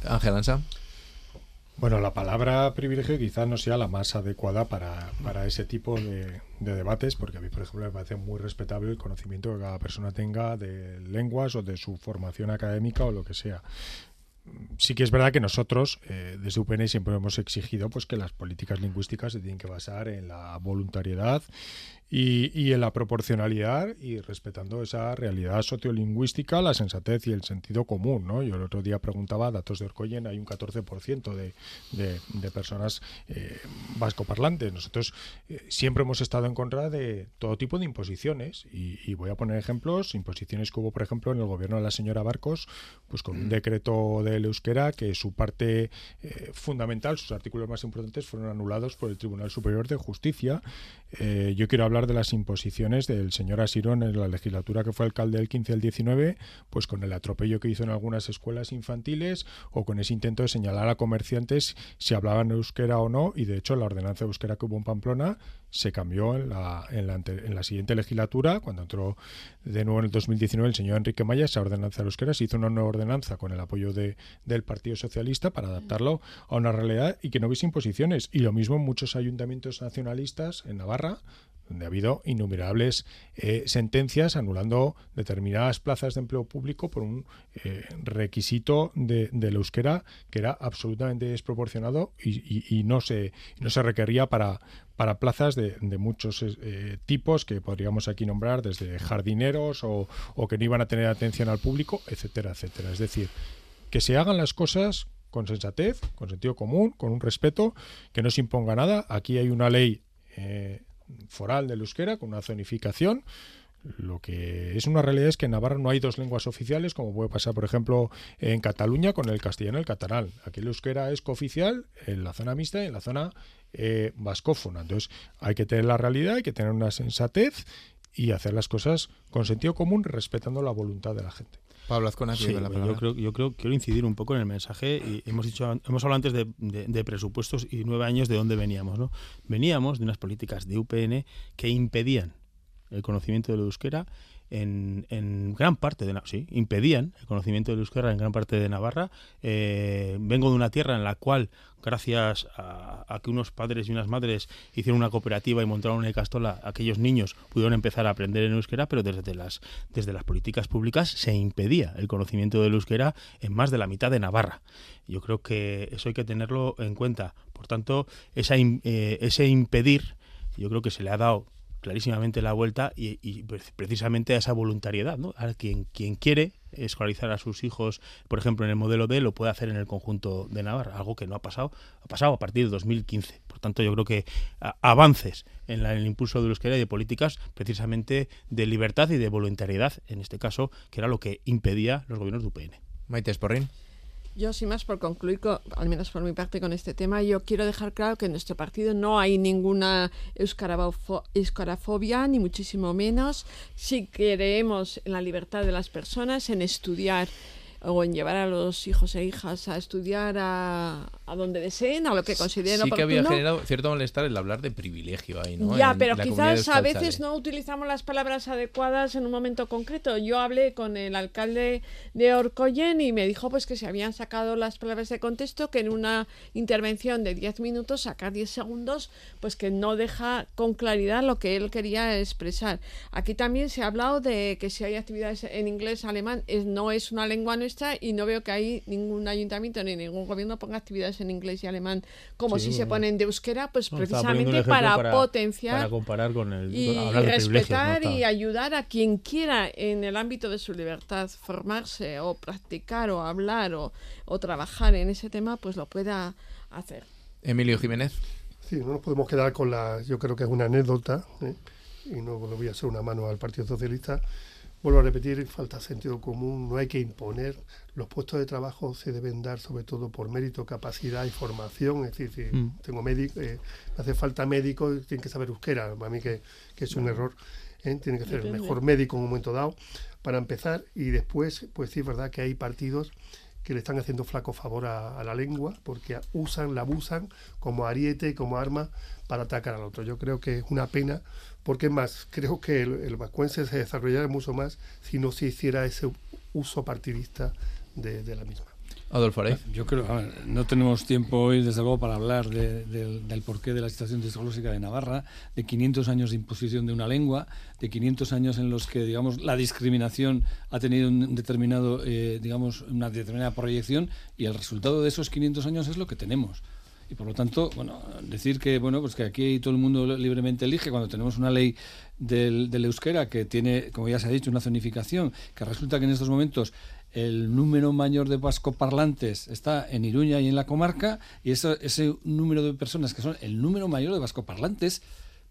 Ángel Ansa. Bueno, la palabra privilegio quizás no sea la más adecuada para, para ese tipo de, de, debates, porque a mí, por ejemplo, me parece muy respetable el conocimiento que cada persona tenga de lenguas o de su formación académica o lo que sea sí que es verdad que nosotros eh, desde UPN siempre hemos exigido pues que las políticas lingüísticas se tienen que basar en la voluntariedad y, en la proporcionalidad y respetando esa realidad sociolingüística, la sensatez y el sentido común. ¿no? Yo el otro día preguntaba, datos de Orcoyen, hay un 14% de, de, de, personas eh, vascoparlantes. Nosotros eh, siempre hemos estado en contra de todo tipo de imposiciones y, voy a poner ejemplos, imposiciones que hubo, por ejemplo, en el gobierno de la señora Barcos, pues con un decreto del euskera que su parte eh, fundamental, sus artículos más importantes fueron anulados por el Tribunal Superior de Justicia. yo quiero hablar de las imposiciones del señor Asirón en la legislatura que fue alcalde del 15 al 19, pues con el atropello que hizo en algunas escuelas infantiles o con ese intento de señalar a comerciantes si hablaban euskera o no, y de hecho la ordenanza de euskera que hubo en Pamplona se cambió en la, en la, en la siguiente legislatura, cuando entró de nuevo en el 2019 el señor Enrique Maya, esa ordenanza de euskera, se hizo una nueva ordenanza con el apoyo de, del Partido Socialista para adaptarlo a una realidad y que no hubiese imposiciones. Y lo mismo en muchos ayuntamientos nacionalistas en Navarra, donde ha habido innumerables eh, sentencias anulando determinadas plazas de empleo público por un eh, requisito de, del euskera que era absolutamente desproporcionado y, no, se, no se requería para, para plazas de, muchos eh, tipos que podríamos aquí nombrar, desde jardineros o, o que no iban a tener atención al público, etcétera, etcétera. Es decir, que se hagan las cosas con sensatez, con sentido común, con un respeto, que no se imponga nada. Aquí hay una ley eh, foral del euskera con una zonificación. Lo que es una realidad es que en Navarra no hay dos lenguas oficiales, como puede pasar, por ejemplo, en Cataluña con el castellano y el catalán. Aquí el euskera es cooficial en la zona mixta y en la zona eh, vascófona. Entonces, hay que tener la realidad, hay que tener una sensatez y hacer las cosas con sentido común, respetando la voluntad de la gente. Pablo Azcona, sí, yo creo, yo creo quiero incidir un poco en el mensaje y hemos dicho hemos hablado antes de, presupuestos y nueve años de dónde veníamos, ¿no? Veníamos de unas políticas de UPN que impedían el conocimiento del euskera en, gran parte de sí, impedían el conocimiento del euskera en gran parte de Navarra. Eh, vengo de una tierra en la cual, gracias a, que unos padres y unas madres hicieron una cooperativa y montaron una castola, aquellos niños pudieron empezar a aprender en euskera, pero desde las, desde las políticas públicas se impedía el conocimiento del euskera en más de la mitad de Navarra. Yo creo que eso hay que tenerlo en cuenta. Por tanto, esa, eh, ese impedir, yo creo que se le ha dado clarísimamente la vuelta y, precisamente a esa voluntariedad. ¿no? A quien, quien quiere escolarizar a sus hijos, por ejemplo, en el modelo D, lo puede hacer en el conjunto de Navarra, algo que no ha pasado, ha pasado a partir de 2015. Por tanto, yo creo que avances en, el impulso de euskera y de políticas precisamente de libertad y de voluntariedad, en este caso, que era lo que impedía los gobiernos de UPN. Maite Esporrín. Yo, sin más, por concluir, al menos por mi parte con este tema, yo quiero dejar claro que en nuestro partido no hay ninguna euskarafobia, ni muchísimo menos. Si creemos en la libertad de las personas, en estudiar o en llevar a los hijos e hijas a estudiar a, a donde deseen, a lo que consideren sí que había generado cierto malestar el hablar de privilegio ahí, ¿no? Ya, pero quizás a veces no utilizamos las palabras adecuadas en un momento concreto. Yo hablé con el alcalde de Orcoyen y me dijo pues que se habían sacado las palabras de contexto, que en una intervención de 10 minutos, sacar 10 segundos, pues que no deja con claridad lo que él quería expresar. Aquí también se ha hablado de que si hay actividades en inglés, alemán, es, no es una lengua nuestra y no veo que hay ningún ayuntamiento ni ningún gobierno ponga actividades en inglés y alemán como si se ponen de euskera, pues precisamente para, potenciar para comparar con el y respetar y ayudar a quien quiera en el ámbito de su libertad formarse o practicar o hablar o, o trabajar en ese tema, pues lo pueda hacer. Emilio Jiménez. Sí, no nos podemos quedar con la, yo creo que es una anécdota, ¿eh? y no le voy a hacer una mano al Partido Socialista, Vuelvo a repetir, falta sentido común, no hay que imponer. Los puestos de trabajo se deben dar sobre todo por mérito, capacidad y formación. Es decir, si mm. tengo médico, eh, hace falta médico, tiene que saber euskera. Para mí que, es un error. ¿eh? Tiene que ser el mejor médico en un momento dado para empezar y después, pues sí es verdad que hay partidos que le están haciendo flaco favor a, la lengua porque usan, la abusan como ariete, como arma para atacar al otro. Yo creo que es una pena porque más, creo que el, el vascuense se desarrollaría mucho más si no se hiciera ese uso partidista de, la misma. Adolfo Arey. Yo creo, no tenemos tiempo hoy, desde luego, para hablar del porqué de la situación psicológica de Navarra, de 500 años de imposición de una lengua, de 500 años en los que, digamos, la discriminación ha tenido un determinado, eh, digamos, una determinada proyección y el resultado de esos 500 años es lo que tenemos. Y por lo tanto, bueno, decir que bueno, pues que aquí todo el mundo libremente elige cuando tenemos una ley del, del euskera que tiene, como ya se ha dicho, una zonificación, que resulta que en estos momentos el número mayor de vascoparlantes está en Iruña y en la comarca, y ese número de personas que son el número mayor de vascoparlantes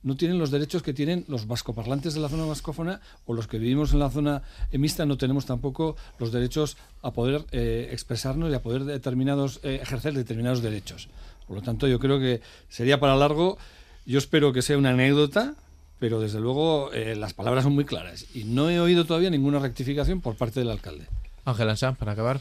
no tienen los derechos que tienen los vascoparlantes de la zona vascófona o los que vivimos en la zona mixta no tenemos tampoco los derechos a poder eh, expresarnos y a poder determinados, eh, ejercer determinados derechos. Por lo tanto, yo creo que sería para largo. Yo espero que sea una anécdota, pero desde luego eh, las palabras son muy claras. Y no he oído todavía ninguna rectificación por parte del alcalde. Ángel Ansá, para acabar.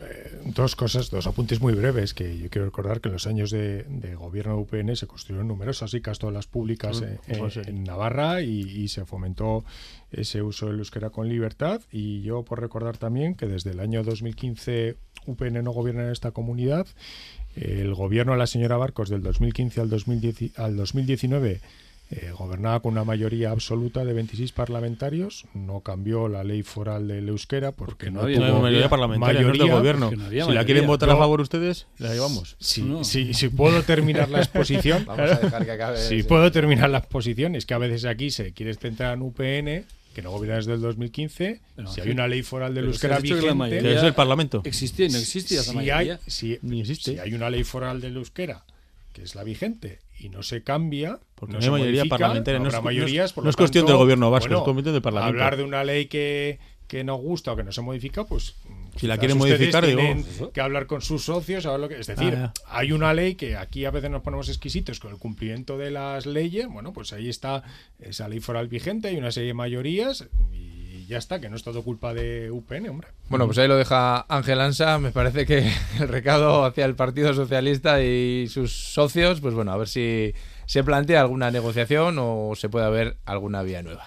Eh, dos cosas, dos apuntes muy breves que yo quiero recordar que en los años de, gobierno de UPN se construyeron numerosas las públicas mm, en, Navarra y, se fomentó ese uso del euskera con libertad. Y yo por recordar también que desde el año 2015 UPN no gobierna en esta comunidad. El gobierno de la señora Barcos del 2015 al, al 2019 eh, gobernaba con una mayoría absoluta de 26 parlamentarios, no cambió la ley foral del euskera porque, no, había tuvo mayoría parlamentaria, no gobierno. que no había si la mayoría. quieren votar a No. favor ustedes, la llevamos. Si, No. si- si puedo terminar la exposición, Vamos a dejar que acabe. si sí. puedo terminar la exposición, es que a veces aquí se quiere centrar en UPN, que no gobierna desde el 2015, Pero si sí. hay una ley foral del euskera vigente, mayoría Que es el Parlamento. Existía y no existía esa si mayoría. hay, si, Ni existe. si hay una ley foral del euskera que es la vigente y no se cambia, Porque no, hay mayoría modifica, parlamentaria, no no habrá mayorías, por no lo es cuestión del gobierno vasco, bueno, es cuestión del Parlamento. Hablar de una ley que, que no gusta o que no se modifica, pues Si la quieren modificar, digo, tienen que hablar con sus socios, lo que es decir, Ah, hay una ley que aquí a veces nos ponemos exquisitos con el cumplimiento de las leyes, bueno, pues ahí está esa ley foral vigente, hay una serie de mayorías y ya está, que no es todo culpa de UPN, hombre. Bueno, pues ahí lo deja Ángel Ansa. Me parece que el recado hacia el Partido Socialista y sus socios, pues bueno, a ver si se plantea alguna negociación o se puede haber alguna vía nueva.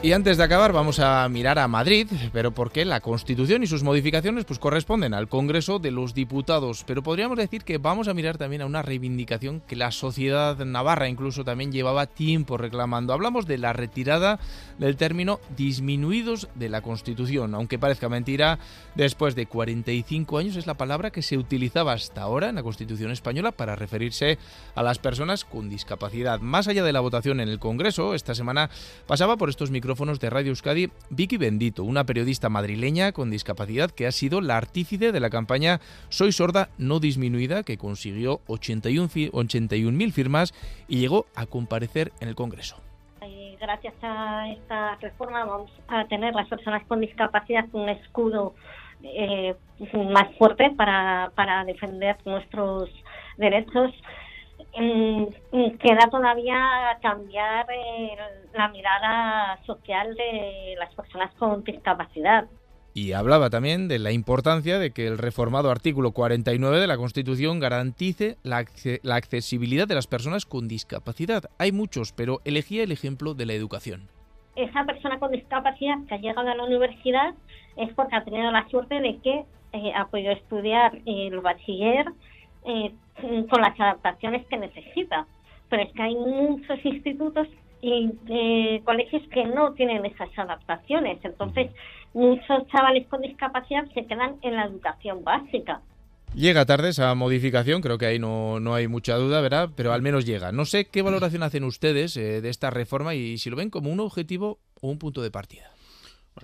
Y antes de acabar vamos a mirar a Madrid, pero porque la Constitución y sus modificaciones pues corresponden al Congreso de los Diputados, pero podríamos decir que vamos a mirar también a una reivindicación que la sociedad navarra incluso también llevaba tiempo reclamando. Hablamos de la retirada del término disminuidos de la Constitución, aunque parezca mentira, después de 45 años es la palabra que se utilizaba hasta ahora en la Constitución española para referirse a las personas con discapacidad. Más allá de la votación en el Congreso, esta semana pasaba por estos micrófonos de Radio Euskadi Vicky Bendito, una periodista madrileña con discapacidad que ha sido la artífice de la campaña Soy sorda, no disminuida, que consiguió 81 fi- 81.000 firmas y llegó a comparecer en el Congreso. Y gracias a esta reforma vamos a tener las personas con discapacidad un escudo eh, más fuerte para, para defender nuestros derechos. Mm, mm, Queda todavía cambiar eh, la mirada social de las personas con discapacidad. Y hablaba también de la importancia de que el reformado artículo 49 de la Constitución garantice la, acce- la accesibilidad de las personas con discapacidad. Hay muchos, pero elegía el ejemplo de la educación. esa persona con discapacidad que ha llegado a la universidad es porque ha tenido la suerte de que eh, ha podido estudiar el bachiller eh, con las adaptaciones que necesita. Pero es que hay muchos institutos y eh, colegios que no tienen esas adaptaciones. Entonces, muchos chavales con discapacidad se quedan en la educación básica. Llega tarde esa modificación, creo que ahí no, no hay mucha duda, ¿verdad? Pero al menos llega. No sé qué valoración hacen ustedes eh, de esta reforma y si lo ven como un objetivo o un punto de partida.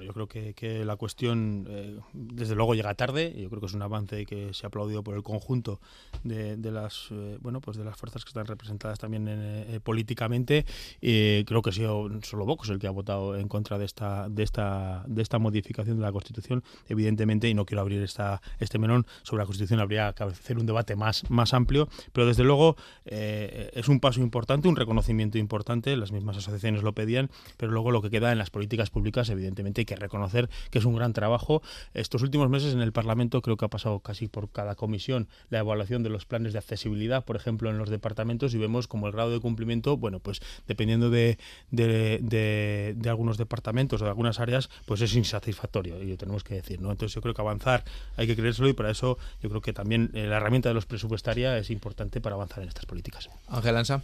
Yo creo que, que la cuestión, eh, desde luego, llega tarde. Yo creo que es un avance que se ha aplaudido por el conjunto de, las eh, bueno pues de las fuerzas que están representadas también eh, políticamente. Creo que ha sido solo Vox el que ha votado en contra de esta de esta de esta modificación de la Constitución. Evidentemente, y no quiero abrir esta este melón sobre la Constitución, habría que hacer un debate más más amplio. Pero desde luego eh, es un paso importante, un reconocimiento importante. Las mismas asociaciones lo pedían, pero luego lo que queda en las políticas públicas, evidentemente hay que reconocer que es un gran trabajo. Estos últimos meses en el Parlamento creo que ha pasado casi por cada comisión la evaluación de los planes de accesibilidad, por ejemplo, en los departamentos y vemos como el grado de cumplimiento, bueno, pues dependiendo de, de, de- de algunos departamentos o de algunas áreas, pues es insatisfactorio y lo tenemos que decir, ¿no? Entonces yo creo que avanzar hay que creérselo y para eso yo creo que también eh, la herramienta de los presupuestaria es importante para avanzar en estas políticas. Ángel Ansa.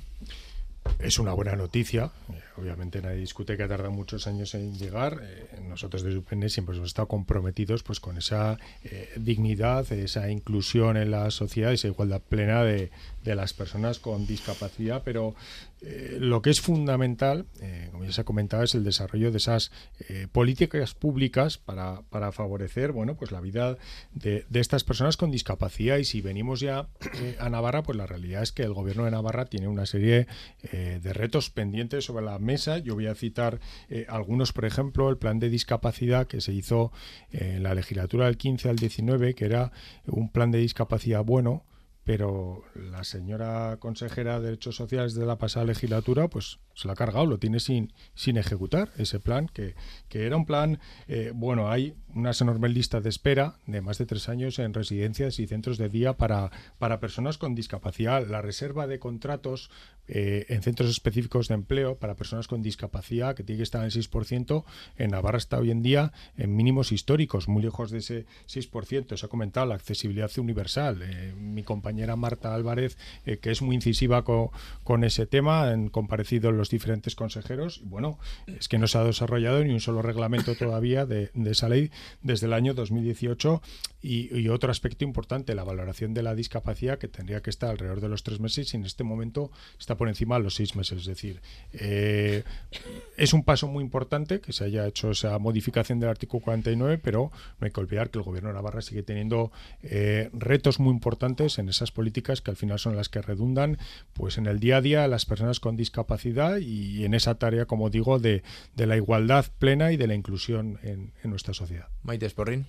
Es una buena noticia. Eh, obviamente nadie discute que ha muchos años en llegar. Eh, nosotros desde UPN siempre hemos estado comprometidos pues con esa eh, dignidad, esa inclusión en la sociedad, esa igualdad plena de, de las personas con discapacidad. Pero eh, lo que es fundamental, eh, como ya se ha comentado, es el desarrollo de esas eh, políticas públicas para, para favorecer bueno, pues la vida de, de estas personas con discapacidad. Y si venimos ya eh, a Navarra, pues la realidad es que el gobierno de Navarra tiene una serie de retos pendientes sobre la mesa. Yo voy a citar algunos, por ejemplo, el plan de discapacidad que se hizo en la legislatura del 15 al 19, que era un plan de discapacidad bueno, pero la señora consejera de Derechos Sociales de la pasada legislatura pues se lo ha cargado, lo tiene sin, sin ejecutar ese plan, que, que era un plan, eh, bueno, hay unas enormes listas de espera de más de tres años en residencias y centros de día para, para personas con discapacidad. La reserva de contratos eh, en centros específicos de empleo para personas con discapacidad, que tiene que estar en el 6%, en Navarra está hoy en día en mínimos históricos, muy lejos de ese 6%. Se ha comentado la accesibilidad universal. Eh, mi compañera Marta Álvarez, eh, que es muy incisiva con, ese tema, han comparecido los diferentes consejeros. Bueno, es que no se ha desarrollado ni un solo reglamento todavía de, esa ley desde el año 2018. Y, otro aspecto importante, la valoración de la discapacidad, que tendría que estar alrededor de los tres meses y en este momento está por encima de los seis meses. Es decir, eh, es un paso muy importante que se haya hecho esa modificación del artículo 49, pero no hay que olvidar que el Gobierno de Navarra sigue teniendo eh, retos muy importantes en esas políticas que al final son las que redundan pues en el día a día a las personas con discapacidad y en esa tarea, como digo, de, la igualdad plena y de la inclusión en, nuestra sociedad. Maite Sporrin.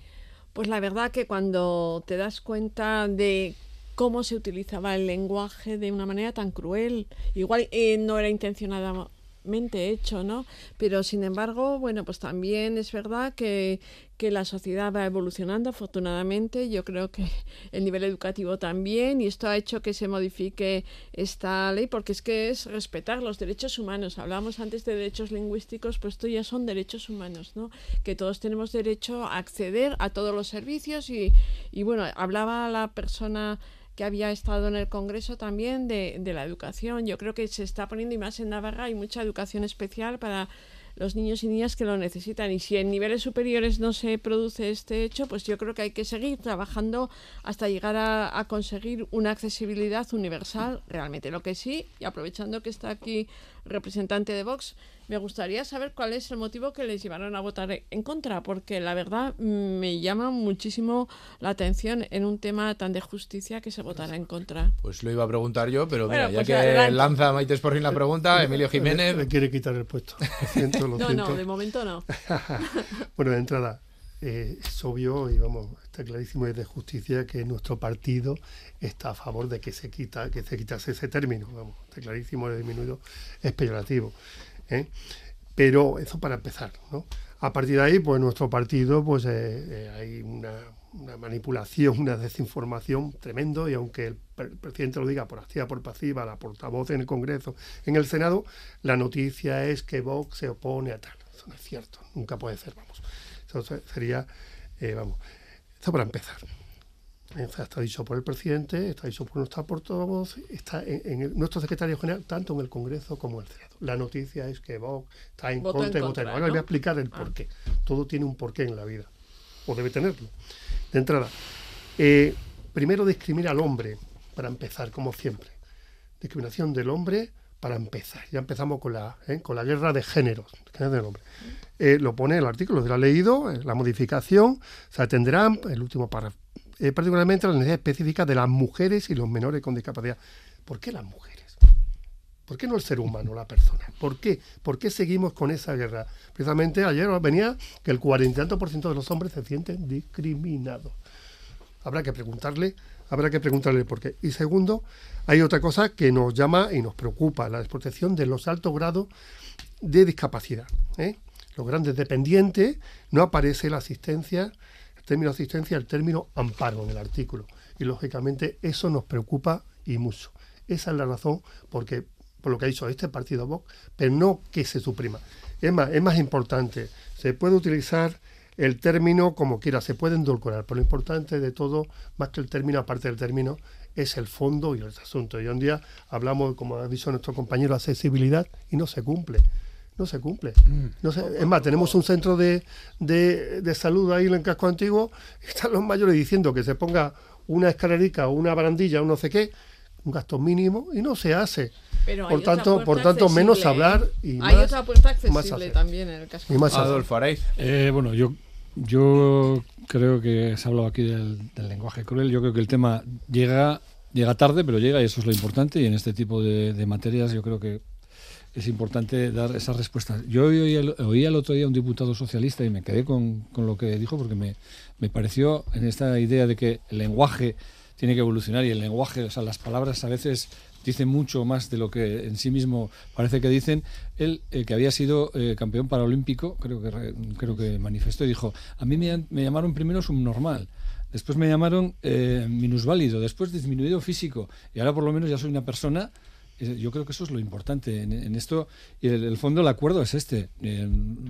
Pues la verdad que cuando te das cuenta de cómo se utilizaba el lenguaje de una manera tan cruel, igual eh, no era intencionada hecho, ¿no? Pero sin embargo, bueno, pues también es verdad que, que la sociedad va evolucionando, afortunadamente. Yo creo que el nivel educativo también, y esto ha hecho que se modifique esta ley, porque es que es respetar los derechos humanos. Hablábamos antes de derechos lingüísticos, pues esto ya son derechos humanos, ¿no? Que todos tenemos derecho a acceder a todos los servicios y, y bueno, hablaba la persona había estado en el Congreso también de, la educación. Yo creo que se está poniendo, y más en Navarra, hay mucha educación especial para los niños y niñas que lo necesitan. Y si en niveles superiores no se produce este hecho, pues yo creo que hay que seguir trabajando hasta llegar a, conseguir una accesibilidad universal realmente. Lo que sí, y aprovechando que está aquí representante de Vox, me gustaría saber cuál es el motivo que les llevaron a votar en contra, porque la verdad mm, me llama muchísimo la atención en un tema tan de justicia que se votara en contra. Pues lo iba a preguntar yo, pero mira, ya pues que lanza Maite fin la pregunta, Emilio Jiménez. Me quiere quitar el puesto. no, no, de momento no. bueno, de entrada, eh, es obvio y vamos, está clarísimo desde justicia que nuestro partido está a favor de que se quita, que se quitase ese término, vamos, está clarísimo, el disminuido es peyorativo. ¿eh? Pero eso para empezar, ¿no? A partir de ahí, pues nuestro partido, pues eh, eh, hay una, manipulación, una desinformación tremendo y aunque el, presidente lo diga por activa, por pasiva, la portavoz en el Congreso, en el Senado, la noticia es que Vox se opone a tal. Eso no es cierto, nunca puede ser, vamos. Eso sería, vamos, eso para empezar está dicho por el presidente, está dicho por nuestra portavoz, está en, nuestro secretario general, tanto en el Congreso como en el Senado. La noticia es que Vox está en contra y Ahora le voy a explicar el ah. porqué. Todo tiene un porqué en la vida, o debe tenerlo. De entrada, eh, primero discrimina al hombre, para empezar, como siempre. Discriminación del hombre para empezar. Ya empezamos con la, eh, con la guerra de géneros. Eh, lo pone el artículo, lo ha leído, la modificación, se atenderán, el último párrafo, eh, particularmente las necesidades específicas de las mujeres y los menores con discapacidad. ¿Por qué las mujeres? ¿Por qué no el ser humano, la persona? ¿Por qué? ¿Por qué seguimos con esa guerra? Precisamente ayer venía que el 40% de los hombres se sienten discriminados. Habrá que preguntarle, habrá que preguntarle por qué. Y segundo, hay otra cosa que nos llama y nos preocupa, la desprotección de los altos grados de discapacidad. ¿eh? Los grandes dependientes, no aparece la asistencia término asistencia el término amparo en el artículo. Y lógicamente eso nos preocupa y mucho. Esa es la razón porque, por lo que ha dicho este partido Vox, pero no que se suprima. Es más, es más importante, se puede utilizar el término como quiera, se puede endulcorar, pero lo importante de todo, más que el término, aparte del término, es el fondo y el asunto. Y hoy en día hablamos, como ha dicho nuestro compañero, accesibilidad y no se cumple no se cumple. Mm. No es más, tenemos un centro de, de, salud ahí en el casco antiguo, están los mayores diciendo que se ponga una escalerica o una barandilla o no sé qué, un gasto mínimo, y no se hace. Por tanto, por tanto menos hablar y hay otra puerta accesible también en el casco. Y Adolfo eh, bueno, yo yo creo que se ha hablado aquí del, lenguaje cruel. Yo creo que el tema llega llega tarde, pero llega y eso es lo importante. Y en este tipo de, de materias yo creo que es importante dar esas respuestas. Yo oí el, oí el otro día a un diputado socialista y me quedé con, con lo que dijo porque me, me, pareció en esta idea de que el lenguaje tiene que evolucionar y el lenguaje, o sea, las palabras a veces dicen mucho más de lo que en sí mismo parece que dicen. Él, eh, que había sido eh, campeón paralímpico, creo que, creo que manifestó y dijo, a mí me, me llamaron primero subnormal. Después me llamaron eh, minusválido, después disminuido físico y ahora por lo menos ya soy una persona Yo creo que eso es lo importante en, esto. Y en el, fondo el acuerdo es este,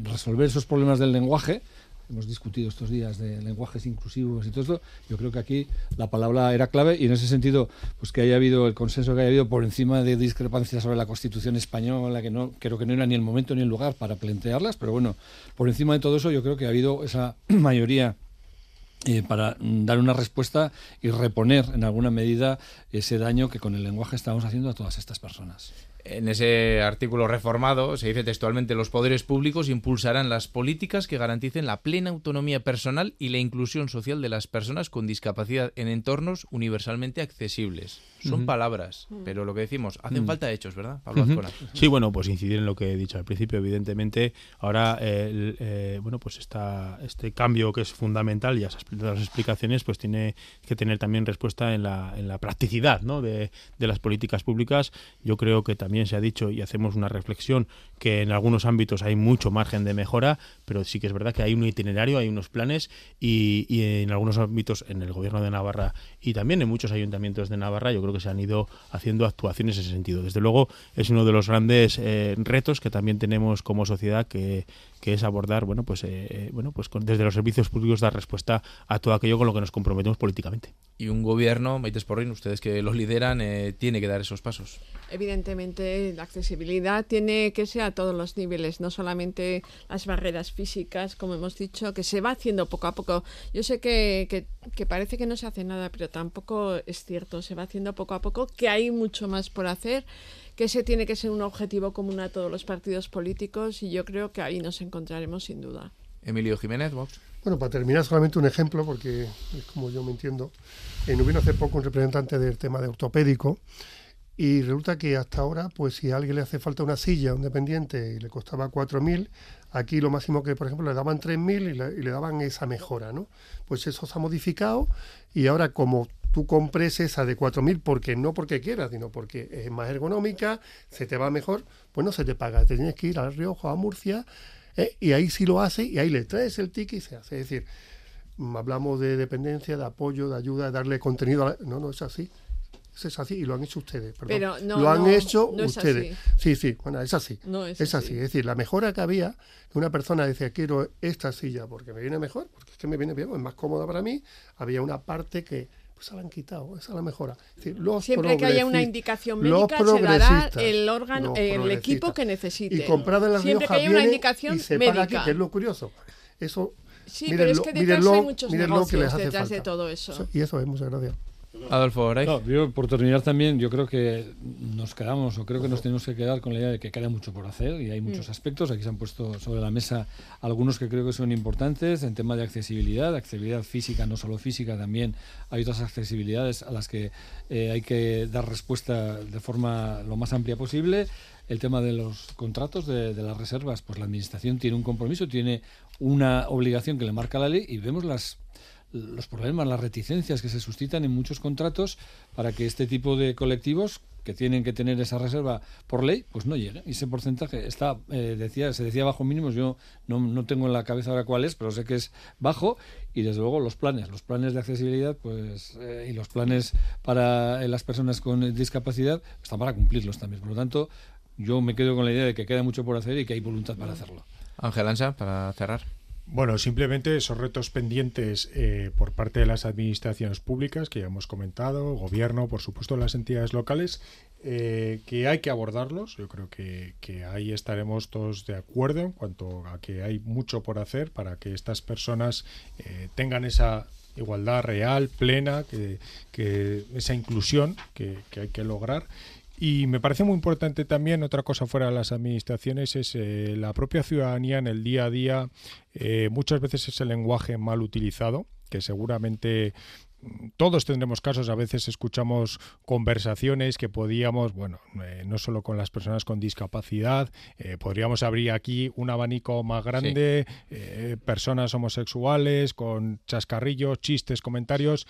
resolver esos problemas del lenguaje. Hemos discutido estos días de lenguajes inclusivos y todo esto. Yo creo que aquí la palabra era clave y en ese sentido, pues que haya habido el consenso que haya habido por encima de discrepancias sobre la Constitución española, que no creo que no era ni el momento ni el lugar para plantearlas, pero bueno, por encima de todo eso yo creo que ha habido esa mayoría eh, para dar una respuesta y reponer en alguna medida ese daño que con el lenguaje estamos haciendo a todas estas personas. En ese artículo reformado se dice textualmente los poderes públicos impulsarán las políticas que garanticen la plena autonomía personal y la inclusión social de las personas con discapacidad en entornos universalmente accesibles. Son palabras, mm. pero lo que decimos, hacen mm. falta hechos, ¿verdad, Pablo Sí, bueno, pues incidir en lo que he dicho al principio, evidentemente. Ahora, eh, bueno, pues esta, este cambio que es fundamental, ya las explicaciones, pues tiene que tener también respuesta en la, en la practicidad ¿no? de, de las políticas públicas. Yo creo que también se ha dicho y hacemos una reflexión que en algunos ámbitos hay mucho margen de mejora, pero sí que es verdad que hay un itinerario, hay unos planes y, en algunos ámbitos en el gobierno de Navarra y también en muchos ayuntamientos de Navarra yo creo que se han ido haciendo actuaciones en ese sentido. Desde luego es uno de los grandes eh, retos que también tenemos como sociedad que, que es abordar, bueno, pues, eh, bueno, pues desde los servicios públicos dar respuesta a todo aquello con lo que nos comprometemos políticamente. Y un gobierno, Maites Porrin, ustedes que los lideran, eh, tiene que dar esos pasos. Evidentemente, la accesibilidad tiene que ser a todos los niveles, no solamente las barreras físicas, como hemos dicho, que se va haciendo poco a poco. Yo sé que, que, que parece que no se hace nada, pero tampoco es cierto, se va haciendo poco a poco, que hay mucho más por hacer que ese tiene que ser un objetivo común a todos los partidos políticos y yo creo que ahí nos encontraremos sin duda. Emilio Jiménez, Vox. Bueno, para terminar solamente un ejemplo, porque es como yo me entiendo. En vino hace poco un representante del tema de ortopédico y resulta que hasta ahora, pues si a alguien le hace falta una silla, un dependiente, y le costaba 4.000, aquí lo máximo que, por ejemplo, le daban 3.000 y le, y le daban esa mejora, ¿no? Pues eso se ha modificado y ahora como tú compres esa de 4.000 porque no porque quieras, sino porque es más ergonómica, se te va mejor, pues no se te paga. Te tienes que ir al Rioja, a Murcia, eh, y ahí sí lo hace, y ahí le traes el ticket y se hace. Es decir, mm, hablamos de dependencia, de apoyo, de ayuda, de darle contenido. A No, no es así. es así y lo han hecho ustedes. Pero no, lo han hecho ustedes. Sí, sí, bueno, es así. es, así. Es decir, la mejora que había, una persona decía, quiero esta silla porque me viene mejor, porque es que me viene bien, es más cómoda para mí. Había una parte que se la han quitado, esa es la mejora. Siempre que haya una indicación médica se dará el órgano, el equipo que necesite. Y comprada en la Siempre que haya una indicación y se médica. Paga aquí, que es lo curioso. Eso, sí, pero es que detrás hay muchos negocios detrás de todo eso. Y eso es, muchas gracias. Adolfo yo, por terminar también, yo creo que nos quedamos, o creo que nos tenemos que quedar con la idea de que queda mucho por hacer y hay muchos mm. aspectos. Aquí se han puesto sobre la mesa algunos que creo que son importantes en tema de accesibilidad, accesibilidad física, no solo física, también hay otras accesibilidades a las que eh, hay que dar respuesta de forma lo más amplia posible. El tema de los contratos de, de las reservas, pues la administración tiene un compromiso, tiene una obligación que le marca la ley y vemos las los problemas, las reticencias que se suscitan en muchos contratos para que este tipo de colectivos que tienen que tener esa reserva por ley, pues no lleguen. Y ese porcentaje está, eh, decía, se decía bajo mínimos, yo no, no, tengo en la cabeza ahora cuál es, pero sé que es bajo. Y desde luego los planes, los planes de accesibilidad pues eh, y los planes para eh, las personas con discapacidad están para cumplirlos también. Por lo tanto, yo me quedo con la idea de que queda mucho por hacer y que hay voluntad para hacerlo. Ángel Ansa, para cerrar. Bueno, simplemente esos retos pendientes eh, por parte de las administraciones públicas que ya hemos comentado, gobierno, por supuesto las entidades locales, eh, que hay que abordarlos. Yo creo que, ahí estaremos todos de acuerdo en cuanto a que hay mucho por hacer para que estas personas eh, tengan esa igualdad real, plena, que, esa inclusión que, que hay que lograr y me parece muy importante también, otra cosa fuera de las administraciones, es eh, la propia ciudadanía en el día a día. Eh, muchas veces es el lenguaje mal utilizado, que seguramente mm, todos tendremos casos, a veces escuchamos conversaciones que podíamos, bueno, eh, no solo con las personas con discapacidad, podríamos abrir aquí un abanico más grande, personas homosexuales, con chascarrillos, chistes, comentarios,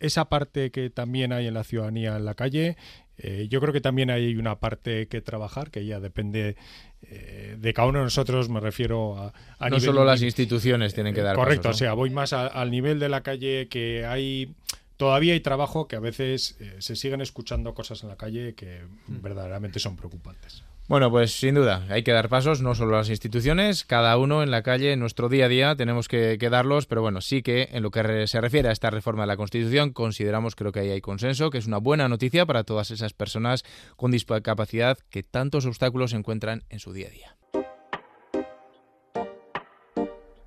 esa parte que también hay en la ciudadanía en la calle, eh, yo creo que también hay una parte que trabajar, que ya depende eh, de cada uno de nosotros, me refiero a... a no solo las instituciones tienen que dar Correcto, o sea, voy más al nivel de la calle que hay todavía hay trabajo que a veces eh, se siguen escuchando cosas en la calle que verdaderamente son preocupantes. Bueno, pues sin duda, hay que dar pasos, no solo las instituciones, cada uno en la calle, en nuestro día a día, tenemos que, darlos, pero bueno, sí que en lo que se refiere a esta reforma de la Constitución, consideramos, creo que ahí hay consenso, que es una buena noticia para todas esas personas con discapacidad que tantos obstáculos encuentran en su día a día.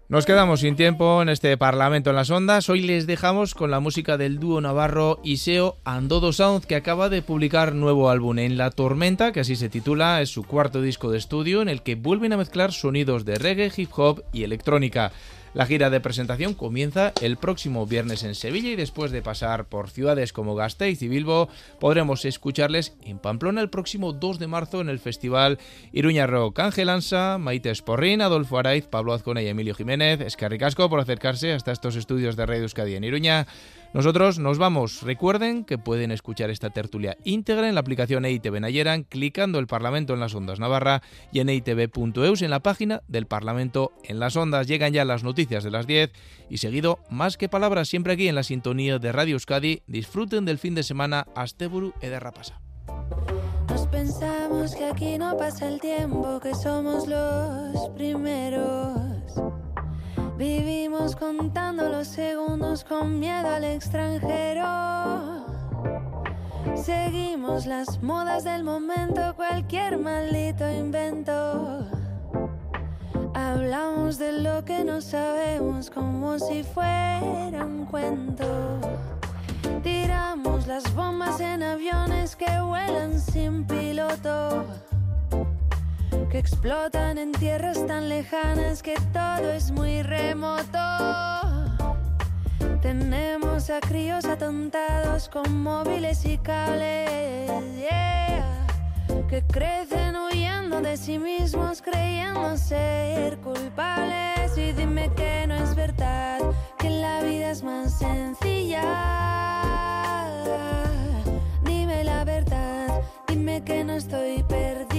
Nos quedamos sin tiempo en este Parlamento en las Ondas. Hoy les dejamos con la música del dúo navarro Iseo Andodo Sound, que acaba de publicar nuevo álbum En la Tormenta, que así se titula, es su cuarto disco de estudio en el que vuelven a mezclar sonidos de reggae, hip hop y electrónica. La gira de presentación comienza el próximo viernes en Sevilla y después de pasar por ciudades como Gasteiz y Bilbo, podremos escucharles en Pamplona el próximo 2 de marzo en el festival Iruña Rock. Ángel Ansa, Maite Esporrín, Adolfo Araiz, Pablo Azcona y Emilio Jiménez. Es ricasco por acercarse hasta estos estudios de Radio Euskadi en Iruña. Nosotros nos vamos. Recuerden que pueden escuchar esta tertulia íntegra en la aplicación EITV Nayeran, clicando el Parlamento en las Ondas Navarra y en eitv.eus en la página del Parlamento en las Ondas. Llegan ya las noticias de las 10 y seguido, más que palabras, siempre aquí en la sintonía de Radio Euskadi. Disfruten del fin de semana. Asteburu de Rapasa. Nos pensamos que aquí no pasa el tiempo, que somos los primeros. Vivimos contando los segundos con miedo al extranjero. Seguimos las modas del momento, cualquier maldito invento. Hablamos de lo que no sabemos como si fuera un cuento. Tiramos las bombas en aviones que vuelan sin piloto que explotan en tierras tan lejanas que todo es muy remoto. Tenemos a críos atontados con móviles y cables, que crecen huyendo de sí mismos creyendo ser culpables. Y dime que no es verdad, que la vida es más sencilla. Dime la verdad, dime que no estoy perdida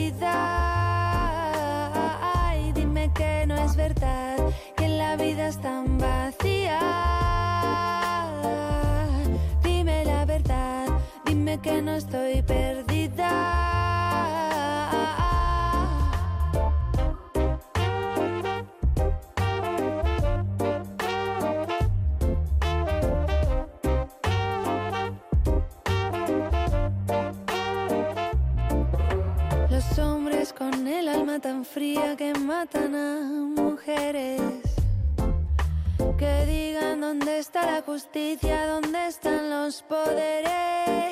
verdad, que la vida es tan vacía. Dime la verdad, dime que no estoy justicia, dónde están los poderes.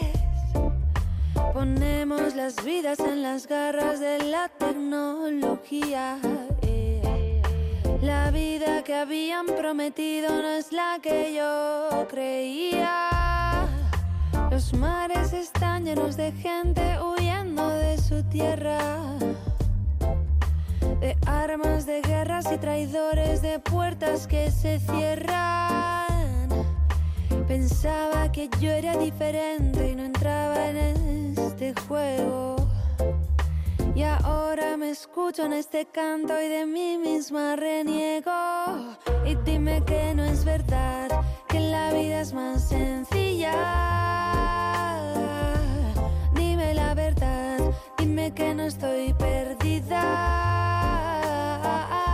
Ponemos las vidas en las garras de la tecnología. La vida que habían prometido no es la que yo creía. Los mares están llenos de gente huyendo de su tierra. De armas de guerras y traidores, de puertas que se cierran. Pensaba que yo era diferente y no entraba en este juego. Y ahora me escucho en este canto y de mí misma reniego. Y dime que no es verdad, que la vida es más sencilla Dime que no estoy perdida.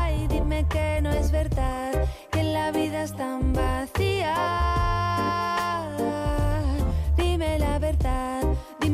Ay, dime que no es verdad, que la vida es tan vacía.